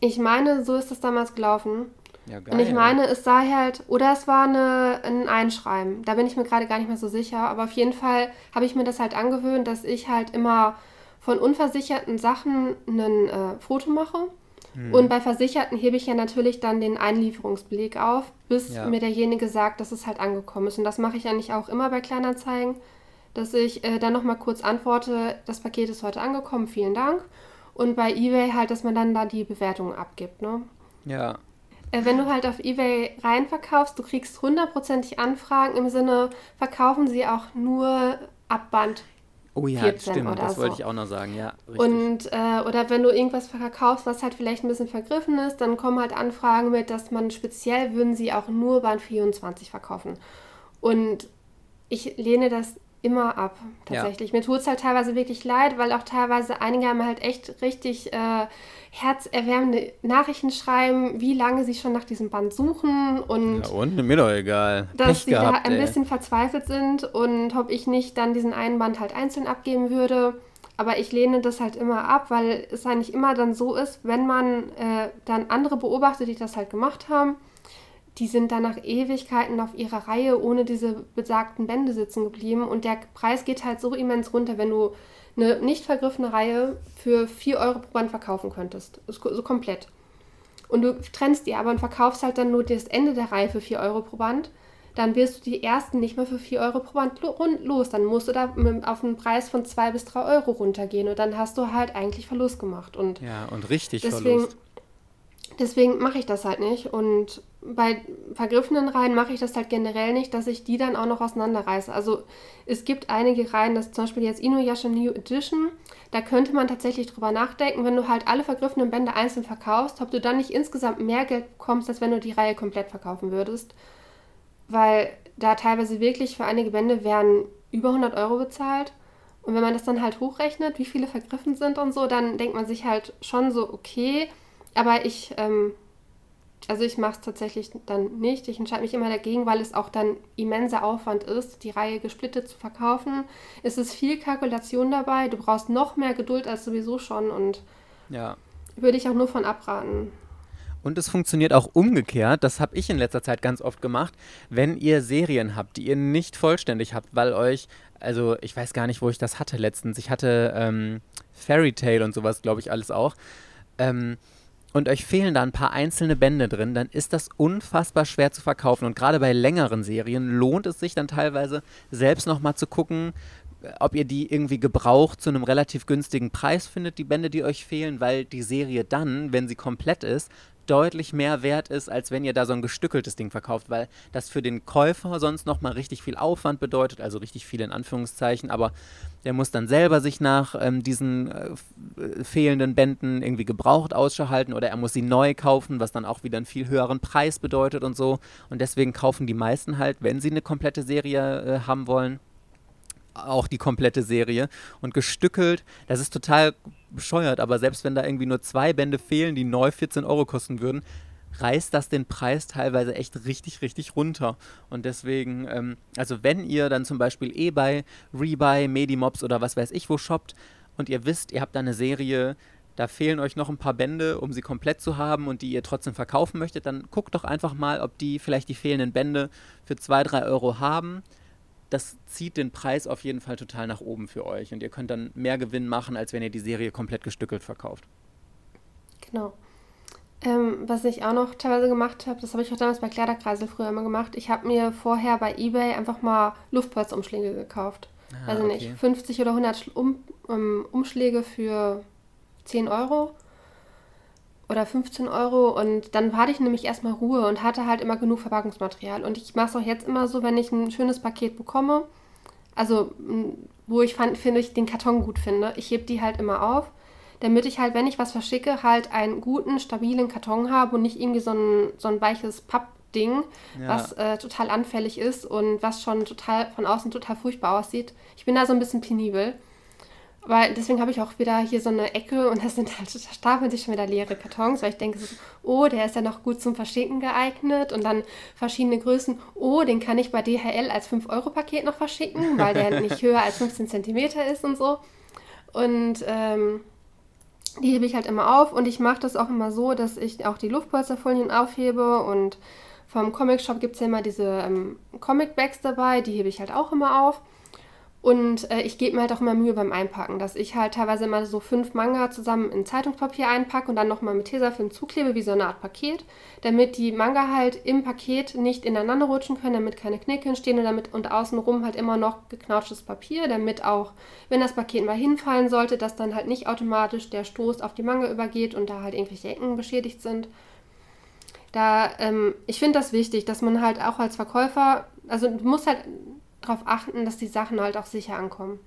Ich meine, so ist das damals gelaufen. Ja, geil. Und ich meine, es sei halt, oder es war eine, ein Einschreiben. Da bin ich mir gerade gar nicht mehr so sicher. Aber auf jeden Fall habe ich mir das halt angewöhnt, dass ich halt immer von unversicherten Sachen ein äh, Foto mache. Hm. Und bei Versicherten hebe ich ja natürlich dann den Einlieferungsbeleg auf, bis ja. mir derjenige sagt, dass es halt angekommen ist. Und das mache ich eigentlich auch immer bei Kleinanzeigen, dass ich äh, dann nochmal kurz antworte, das Paket ist heute angekommen, vielen Dank. Und bei eBay halt, dass man dann da die Bewertungen abgibt, ne? Ja. Äh, wenn du halt auf eBay rein verkaufst, du kriegst hundertprozentig Anfragen im Sinne, verkaufen sie auch nur Abband. Oh ja, stimmt, das so. wollte ich auch noch sagen, ja. Richtig. Und, äh, oder wenn du irgendwas verkaufst, was halt vielleicht ein bisschen vergriffen ist, dann kommen halt Anfragen mit, dass man speziell würden sie auch nur Band 24 verkaufen. Und ich lehne das immer ab, tatsächlich. Ja. Mir tut es halt teilweise wirklich leid, weil auch teilweise einige haben halt echt richtig äh, herzerwärmende Nachrichten schreiben, wie lange sie schon nach diesem Band suchen und. Ja, und mir doch egal. Dass Pech sie gehabt, da ein ey. bisschen verzweifelt sind und ob ich nicht dann diesen einen Band halt einzeln abgeben würde. Aber ich lehne das halt immer ab, weil es eigentlich immer dann so ist, wenn man äh, dann andere beobachtet, die das halt gemacht haben, die sind dann nach Ewigkeiten auf ihrer Reihe ohne diese besagten Bände sitzen geblieben und der Preis geht halt so immens runter, wenn du eine nicht vergriffene Reihe für 4 Euro pro Band verkaufen könntest. So komplett. Und du trennst die aber und verkaufst halt dann nur das Ende der Reihe für 4 Euro pro Band. Dann wirst du die ersten nicht mehr für 4 Euro pro Band los. Dann musst du da auf einen Preis von 2 bis 3 Euro runtergehen und dann hast du halt eigentlich Verlust gemacht. Und ja, und richtig deswegen, Verlust. Deswegen mache ich das halt nicht. Und bei vergriffenen Reihen mache ich das halt generell nicht, dass ich die dann auch noch auseinanderreiße. Also es gibt einige Reihen, das zum Beispiel jetzt Inuyasha New Edition, da könnte man tatsächlich drüber nachdenken, wenn du halt alle vergriffenen Bände einzeln verkaufst, ob du dann nicht insgesamt mehr Geld bekommst, als wenn du die Reihe komplett verkaufen würdest. Weil da teilweise wirklich für einige Bände werden über 100 Euro bezahlt. Und wenn man das dann halt hochrechnet, wie viele vergriffen sind und so, dann denkt man sich halt schon so, okay, aber ich, ähm, also ich mache es tatsächlich dann nicht. Ich entscheide mich immer dagegen, weil es auch dann immenser Aufwand ist, die Reihe gesplittet zu verkaufen. Es ist viel Kalkulation dabei. Du brauchst noch mehr Geduld als sowieso schon und ja. würde ich auch nur von abraten. Und es funktioniert auch umgekehrt, das habe ich in letzter Zeit ganz oft gemacht, wenn ihr Serien habt, die ihr nicht vollständig habt, weil euch, also ich weiß gar nicht, wo ich das hatte letztens, ich hatte ähm, Fairy Tale und sowas, glaube ich, alles auch. Ähm, und euch fehlen da ein paar einzelne Bände drin, dann ist das unfassbar schwer zu verkaufen. Und gerade bei längeren Serien lohnt es sich dann teilweise selbst nochmal zu gucken, ob ihr die irgendwie gebraucht zu einem relativ günstigen Preis findet, die Bände, die euch fehlen, weil die Serie dann, wenn sie komplett ist, deutlich mehr wert ist, als wenn ihr da so ein gestückeltes Ding verkauft, weil das für den Käufer sonst nochmal richtig viel Aufwand bedeutet, also richtig viel in Anführungszeichen, aber der muss dann selber sich nach ähm, diesen äh, fehlenden Bänden irgendwie gebraucht Ausschau halten oder er muss sie neu kaufen, was dann auch wieder einen viel höheren Preis bedeutet und so. Und deswegen kaufen die meisten halt, wenn sie eine komplette Serie äh, haben wollen, auch die komplette Serie und gestückelt. Das ist total bescheuert, aber selbst wenn da irgendwie nur zwei Bände fehlen, die neu 14 Euro kosten würden, reißt das den Preis teilweise echt richtig, richtig runter. Und deswegen, ähm, also wenn ihr dann zum Beispiel bei Rebuy, Medimobs oder was weiß ich wo shoppt und ihr wisst, ihr habt da eine Serie, da fehlen euch noch ein paar Bände, um sie komplett zu haben und die ihr trotzdem verkaufen möchtet, dann guckt doch einfach mal, ob die vielleicht die fehlenden Bände für 2, 3 Euro haben das zieht den Preis auf jeden Fall total nach oben für euch und ihr könnt dann mehr Gewinn machen, als wenn ihr die Serie komplett gestückelt verkauft. Genau. Ähm, was ich auch noch teilweise gemacht habe, das habe ich auch damals bei Kleiderkreisel früher immer gemacht. Ich habe mir vorher bei Ebay einfach mal Luftpolsterumschläge gekauft. Ah, also okay. nicht 50 oder 100 um, um, ähm, Umschläge für 10 Euro oder 15 Euro und dann hatte ich nämlich erstmal Ruhe und hatte halt immer genug Verpackungsmaterial. Und ich mache es auch jetzt immer so, wenn ich ein schönes Paket bekomme, also wo ich fand, finde ich den Karton gut finde, ich hebe die halt immer auf damit ich halt, wenn ich was verschicke, halt einen guten, stabilen Karton habe und nicht irgendwie so ein, so ein weiches Pappding, ja. was äh, total anfällig ist und was schon total von außen total furchtbar aussieht. Ich bin da so ein bisschen penibel. Weil deswegen habe ich auch wieder hier so eine Ecke und das sind halt, da stapeln sich schon wieder leere Kartons, weil ich denke so, oh, der ist ja noch gut zum Verschicken geeignet und dann verschiedene Größen, oh, den kann ich bei DHL als 5-Euro-Paket noch verschicken, weil der nicht höher als 15 cm ist und so. Und ähm, die hebe ich halt immer auf und ich mache das auch immer so, dass ich auch die Luftpolsterfolien aufhebe und vom Comic Shop gibt es ja immer diese ähm, Comic Bags dabei, die hebe ich halt auch immer auf. Und äh, ich gebe mir halt auch immer Mühe beim Einpacken, dass ich halt teilweise immer so fünf Manga zusammen in Zeitungspapier einpacke und dann nochmal mit Tesafilm zuklebe, wie so eine Art Paket, damit die Manga halt im Paket nicht ineinander rutschen können, damit keine Knicke entstehen und damit und außenrum halt immer noch geknautschtes Papier, damit auch, wenn das Paket mal hinfallen sollte, dass dann halt nicht automatisch der Stoß auf die Manga übergeht und da halt irgendwelche Ecken beschädigt sind. Da, ähm, ich finde das wichtig, dass man halt auch als Verkäufer, also du musst halt darauf achten, dass die Sachen halt auch sicher ankommen.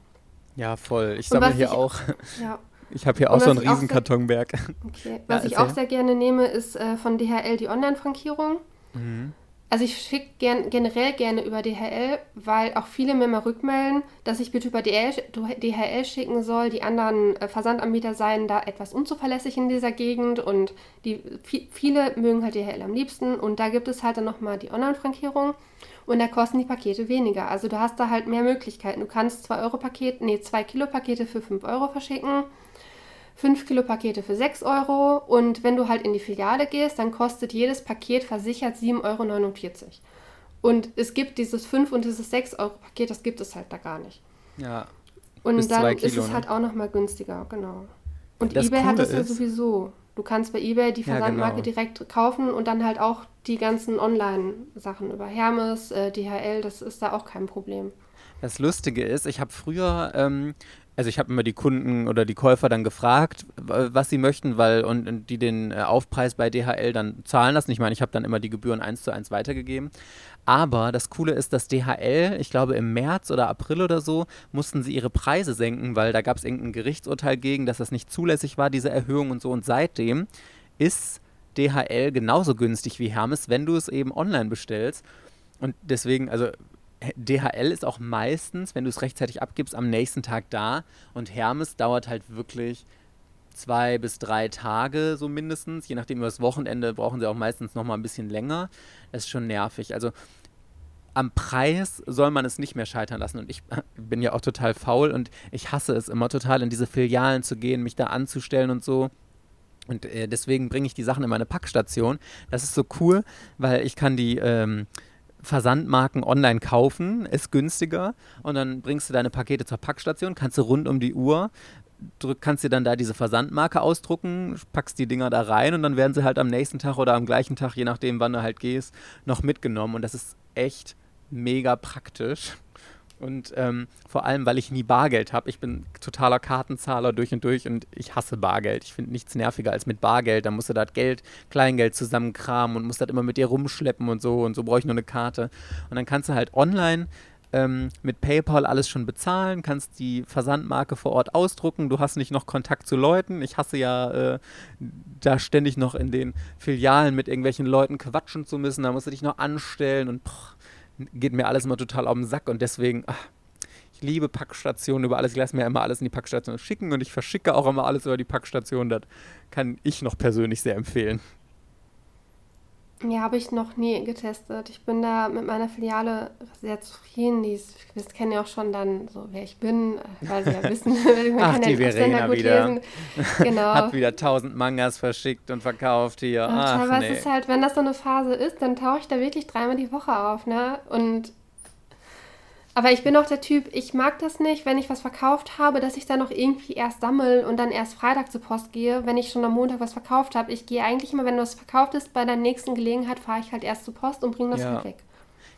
Ja, voll. Ich sammle hier ich, auch. Ja. Ich habe hier auch so einen riesen Kartonberg. Okay. Was ja, ich auch sehr gerne nehme, ist äh, von DHL die Online-Frankierung. Mhm. Also ich schicke gern, generell gerne über DHL, weil auch viele mir mal rückmelden, dass ich bitte über DHL, DHL schicken soll. Die anderen äh, Versandanbieter seien da etwas unzuverlässig in dieser Gegend und die, viele mögen halt DHL am liebsten. Und da gibt es halt dann nochmal die Online-Frankierung und da kosten die Pakete weniger. Also du hast da halt mehr Möglichkeiten. Du kannst 2 Euro Pakete, nee, 2 Kilo Pakete für 5 Euro verschicken. 5 Kilo Pakete für 6 Euro und wenn du halt in die Filiale gehst, dann kostet jedes Paket versichert 7,49 Euro. Und es gibt dieses 5 und dieses 6 Euro Paket, das gibt es halt da gar nicht. Ja. Und dann Kilo, ist es ne? halt auch nochmal günstiger, genau. Und das eBay Coole hat das ja sowieso. Du kannst bei eBay die Versandmarke ja, genau. direkt kaufen und dann halt auch die ganzen Online-Sachen über Hermes, äh, DHL, das ist da auch kein Problem. Das Lustige ist, ich habe früher ähm, also ich habe immer die Kunden oder die Käufer dann gefragt, was sie möchten, weil und, und die den äh, Aufpreis bei DHL dann zahlen lassen. Ich meine, ich habe dann immer die Gebühren eins zu eins weitergegeben. Aber das Coole ist, dass DHL, ich glaube im März oder April oder so, mussten sie ihre Preise senken, weil da gab es irgendein Gerichtsurteil gegen, dass das nicht zulässig war, diese Erhöhung und so. Und seitdem ist DHL genauso günstig wie Hermes, wenn du es eben online bestellst. Und deswegen, also DHL ist auch meistens, wenn du es rechtzeitig abgibst, am nächsten Tag da. Und Hermes dauert halt wirklich zwei bis drei Tage so mindestens. Je nachdem, über das Wochenende brauchen sie auch meistens noch mal ein bisschen länger. Das ist schon nervig. Also am Preis soll man es nicht mehr scheitern lassen. Und ich bin ja auch total faul und ich hasse es immer total, in diese Filialen zu gehen, mich da anzustellen und so. Und äh, deswegen bringe ich die Sachen in meine Packstation. Das ist so cool, weil ich kann die ähm, Versandmarken online kaufen, ist günstiger und dann bringst du deine Pakete zur Packstation, kannst du rund um die Uhr, drück, kannst dir dann da diese Versandmarke ausdrucken, packst die Dinger da rein und dann werden sie halt am nächsten Tag oder am gleichen Tag, je nachdem wann du halt gehst, noch mitgenommen und das ist echt mega praktisch. Und ähm, vor allem, weil ich nie Bargeld habe. Ich bin totaler Kartenzahler durch und durch und ich hasse Bargeld. Ich finde nichts nerviger als mit Bargeld. Da musst du das Geld, Kleingeld zusammenkramen und musst das immer mit dir rumschleppen und so. Und so brauche ich nur eine Karte. Und dann kannst du halt online ähm, mit PayPal alles schon bezahlen, kannst die Versandmarke vor Ort ausdrucken. Du hast nicht noch Kontakt zu Leuten. Ich hasse ja, äh, da ständig noch in den Filialen mit irgendwelchen Leuten quatschen zu müssen. Da musst du dich noch anstellen und boah, geht mir alles immer total auf den Sack und deswegen, ach, ich liebe Packstationen über alles. Ich lasse mir immer alles in die Packstation schicken und ich verschicke auch immer alles über die Packstation. Das kann ich noch persönlich sehr empfehlen. Ja, habe ich noch nie getestet. Ich bin da mit meiner Filiale sehr zufrieden. Die kennen ja auch schon dann so, wer ich bin, weil sie ja wissen, man Ach, kann die ja Verena gut wieder. lesen. Genau. Hat wieder tausend Mangas verschickt und verkauft hier. Ach, Ach nee. ist halt, wenn das so eine Phase ist, dann tauche ich da wirklich dreimal die Woche auf, ne? Und Aber ich bin auch der Typ, ich mag das nicht, wenn ich was verkauft habe, dass ich dann noch irgendwie erst sammel und dann erst Freitag zur Post gehe, wenn ich schon am Montag was verkauft habe. Ich gehe eigentlich immer, wenn du was verkauft ist, bei der nächsten Gelegenheit fahre ich halt erst zur Post und bringe das ja. halt weg.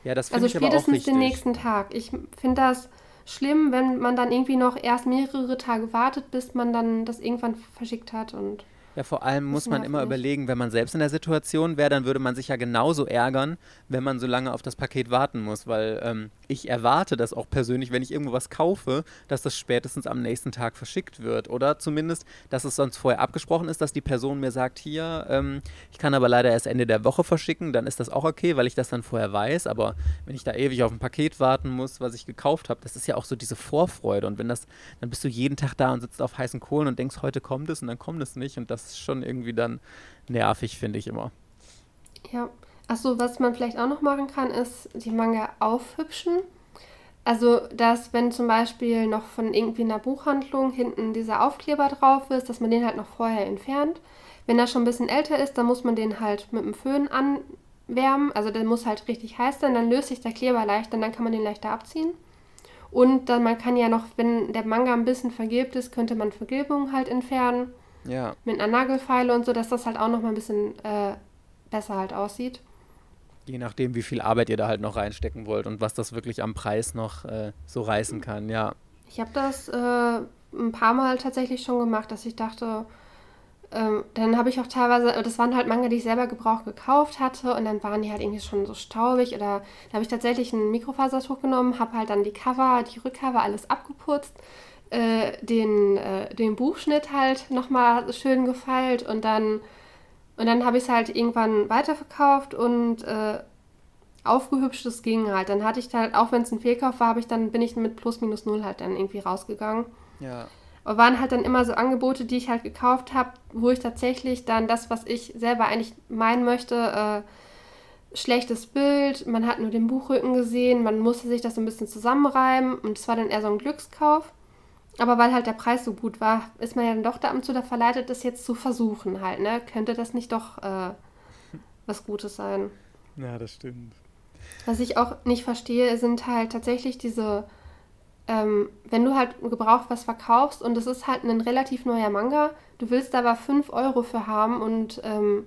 Ja, das Also spätestens den nächsten Tag. Ich finde das schlimm, wenn man dann irgendwie noch erst mehrere Tage wartet, bis man dann das irgendwann verschickt hat und ja, vor allem muss man immer überlegen, wenn man selbst in der Situation wäre, dann würde man sich ja genauso ärgern, wenn man so lange auf das Paket warten muss, weil ähm, ich erwarte das auch persönlich, wenn ich irgendwo was kaufe, dass das spätestens am nächsten Tag verschickt wird. Oder zumindest, dass es sonst vorher abgesprochen ist, dass die Person mir sagt, hier, ähm, ich kann aber leider erst Ende der Woche verschicken, dann ist das auch okay, weil ich das dann vorher weiß, aber wenn ich da ewig auf ein Paket warten muss, was ich gekauft habe, das ist ja auch so diese Vorfreude. Und wenn das, dann bist du jeden Tag da und sitzt auf heißen Kohlen und denkst, heute kommt es und dann kommt es nicht. Und das ist schon irgendwie dann nervig, finde ich immer. Ja. Achso, was man vielleicht auch noch machen kann, ist die Manga aufhübschen. Also, dass wenn zum Beispiel noch von irgendwie einer Buchhandlung hinten dieser Aufkleber drauf ist, dass man den halt noch vorher entfernt. Wenn er schon ein bisschen älter ist, dann muss man den halt mit dem Föhn anwärmen. Also der muss halt richtig heiß sein, dann löst sich der Kleber leichter und dann kann man den leichter abziehen. Und dann man kann ja noch, wenn der Manga ein bisschen vergilbt ist, könnte man Vergilbung halt entfernen. Ja. Mit einer Nagelfeile und so, dass das halt auch noch mal ein bisschen äh, besser halt aussieht. Je nachdem, wie viel Arbeit ihr da halt noch reinstecken wollt und was das wirklich am Preis noch äh, so reißen kann, ja. Ich habe das äh, ein paar Mal tatsächlich schon gemacht, dass ich dachte, ähm, dann habe ich auch teilweise, das waren halt Manga, die ich selber Gebrauch gekauft hatte und dann waren die halt irgendwie schon so staubig oder da habe ich tatsächlich ein Mikrofasertuch genommen, habe halt dann die Cover, die Rückcover alles abgeputzt, äh, den, äh, den Buchschnitt halt nochmal schön gefeilt und dann und dann habe ich es halt irgendwann weiterverkauft und äh, aufgehübscht, das ging halt. Dann hatte ich halt, auch wenn es ein Fehlkauf war, ich dann, bin ich mit plus minus null halt dann irgendwie rausgegangen. Ja. Aber waren halt dann immer so Angebote, die ich halt gekauft habe, wo ich tatsächlich dann das, was ich selber eigentlich meinen möchte, äh, schlechtes Bild, man hat nur den Buchrücken gesehen, man musste sich das so ein bisschen zusammenreiben und es war dann eher so ein Glückskauf. Aber weil halt der Preis so gut war, ist man ja dann doch da zu der verleitet, das jetzt zu versuchen halt, ne? Könnte das nicht doch äh, was Gutes sein? Ja, das stimmt. Was ich auch nicht verstehe, sind halt tatsächlich diese, ähm, wenn du halt gebraucht was verkaufst und es ist halt ein relativ neuer Manga, du willst da aber 5 Euro für haben und ähm,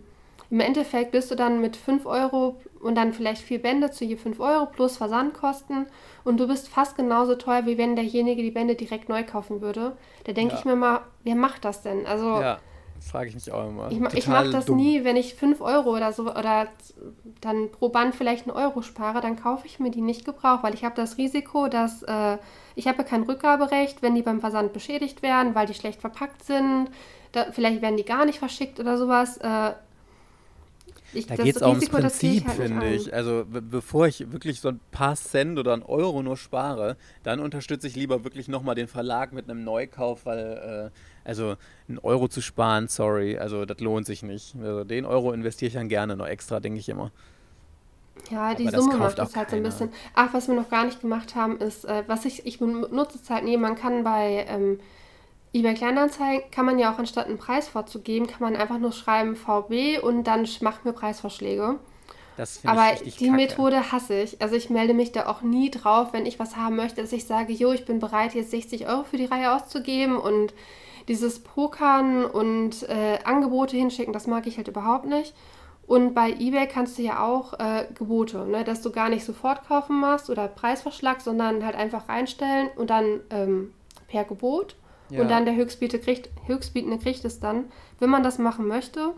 im Endeffekt bist du dann mit 5 Euro und dann vielleicht vier Bände zu je 5 Euro plus Versandkosten und du bist fast genauso teuer, wie wenn derjenige die Bände direkt neu kaufen würde. Da denke ja. ich mir mal, wer macht das denn? Also, ja, frage ich mich auch immer. Ich, ich mache das dumm. nie, wenn ich 5 Euro oder so oder dann pro Band vielleicht einen Euro spare, dann kaufe ich mir die nicht gebraucht, weil ich habe das Risiko, dass äh, ich habe kein Rückgaberecht, wenn die beim Versand beschädigt werden, weil die schlecht verpackt sind. Da, vielleicht werden die gar nicht verschickt oder sowas. Äh, ich, da geht es auch ums Prinzip, halt finde ich. Also bevor ich wirklich so ein paar Cent oder einen Euro nur spare, dann unterstütze ich lieber wirklich nochmal den Verlag mit einem Neukauf, weil äh, also einen Euro zu sparen, sorry, also das lohnt sich nicht. Also den Euro investiere ich dann gerne noch extra, denke ich immer. Ja, die Aber Summe macht das halt so ein bisschen. Ach, was wir noch gar nicht gemacht haben, ist, äh, was ich, ich benutze es halt nie, man kann bei ähm, eBay Kleinanzeigen kann man ja auch anstatt einen Preis vorzugeben, kann man einfach nur schreiben VB und dann macht mir Preisvorschläge. Das Aber ich die kacke. Methode hasse ich. Also ich melde mich da auch nie drauf, wenn ich was haben möchte, dass ich sage, jo, ich bin bereit, jetzt 60 Euro für die Reihe auszugeben und dieses Pokern und äh, Angebote hinschicken, das mag ich halt überhaupt nicht. Und bei eBay kannst du ja auch äh, Gebote, ne, dass du gar nicht sofort kaufen machst oder Preisverschlag, sondern halt einfach reinstellen und dann ähm, per Gebot. Ja. Und dann der Höchstbietende kriegt, Höchstbietende kriegt es dann. Wenn man das machen möchte,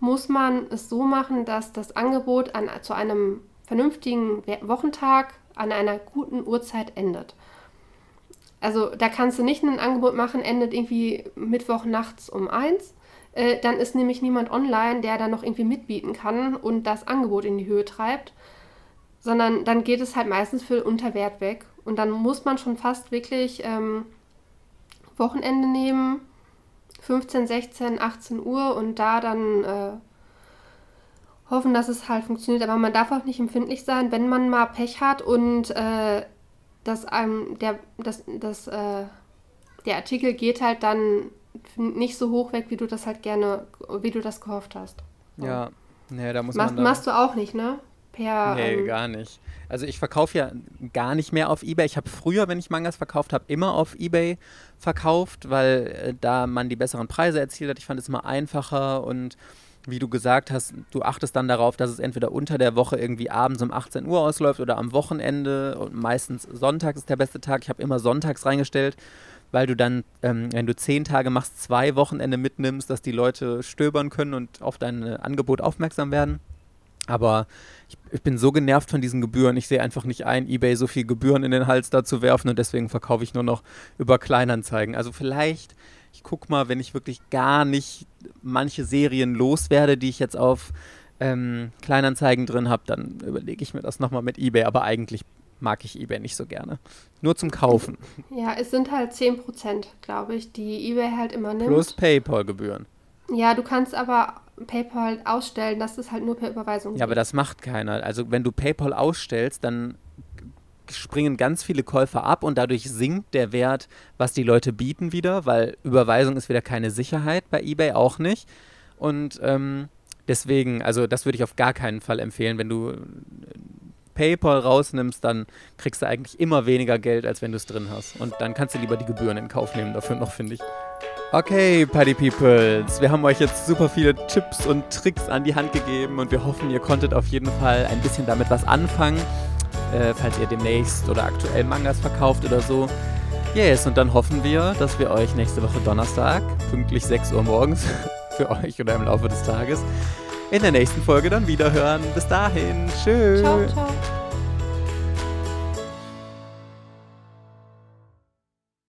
muss man es so machen, dass das Angebot an, zu einem vernünftigen Wochentag an einer guten Uhrzeit endet. Also da kannst du nicht ein Angebot machen, endet irgendwie Mittwoch nachts um eins. Äh, dann ist nämlich niemand online, der da noch irgendwie mitbieten kann und das Angebot in die Höhe treibt. Sondern dann geht es halt meistens für Unterwert weg. Und dann muss man schon fast wirklich ähm, Wochenende nehmen, 15, 16, 18 Uhr und da dann äh, hoffen, dass es halt funktioniert. Aber man darf auch nicht empfindlich sein, wenn man mal Pech hat und äh, dass einem der, das, das, äh, der Artikel geht halt dann nicht so hoch weg, wie du das halt gerne, wie du das gehofft hast. Ja, ja, da muss machst, man. Machst du auch nicht, ne? per. Nee, ähm, gar nicht. Also ich verkaufe ja gar nicht mehr auf Ebay. Ich habe früher, wenn ich Mangas verkauft habe, immer auf Ebay verkauft, weil äh, da man die besseren Preise erzielt hat. Ich fand es immer einfacher und wie du gesagt hast, du achtest dann darauf, dass es entweder unter der Woche irgendwie abends um 18 Uhr ausläuft oder am Wochenende und meistens sonntags ist der beste Tag. Ich habe immer sonntags reingestellt, weil du dann, ähm, wenn du zehn Tage machst, zwei Wochenende mitnimmst, dass die Leute stöbern können und auf dein äh, Angebot aufmerksam werden. Aber ich, ich, bin so genervt von diesen Gebühren. Ich sehe einfach nicht ein, eBay so viel Gebühren in den Hals da zu werfen und deswegen verkaufe ich nur noch über Kleinanzeigen. Also vielleicht, ich gucke mal, wenn ich wirklich gar nicht manche Serien loswerde, die ich jetzt auf ähm, Kleinanzeigen drin habe, dann überlege ich mir das nochmal mit eBay. Aber eigentlich mag ich eBay nicht so gerne. Nur zum Kaufen. Ja, es sind halt 10%, glaube ich, die eBay halt immer nimmt. Plus PayPal-Gebühren. Ja, du kannst aber PayPal ausstellen, das ist halt nur per Überweisung. Ja, aber das macht keiner. Also wenn du PayPal ausstellst, dann springen ganz viele Käufer ab und dadurch sinkt der Wert, was die Leute bieten wieder, weil Überweisung ist wieder keine Sicherheit, bei eBay auch nicht. Und ähm, deswegen, also das würde ich auf gar keinen Fall empfehlen. Wenn du PayPal rausnimmst, dann kriegst du eigentlich immer weniger Geld, als wenn du es drin hast. Und dann kannst du lieber die Gebühren in Kauf nehmen dafür noch, finde ich. Okay, Party Peoples, wir haben euch jetzt super viele Tipps und Tricks an die Hand gegeben und wir hoffen, ihr konntet auf jeden Fall ein bisschen damit was anfangen, äh, falls ihr demnächst oder aktuell Mangas verkauft oder so. Yes, und dann hoffen wir, dass wir euch nächste Woche Donnerstag, pünktlich 6 Uhr morgens, für euch oder im Laufe des Tages, in der nächsten Folge dann wieder hören. Bis dahin, tschüss. Ciao, ciao.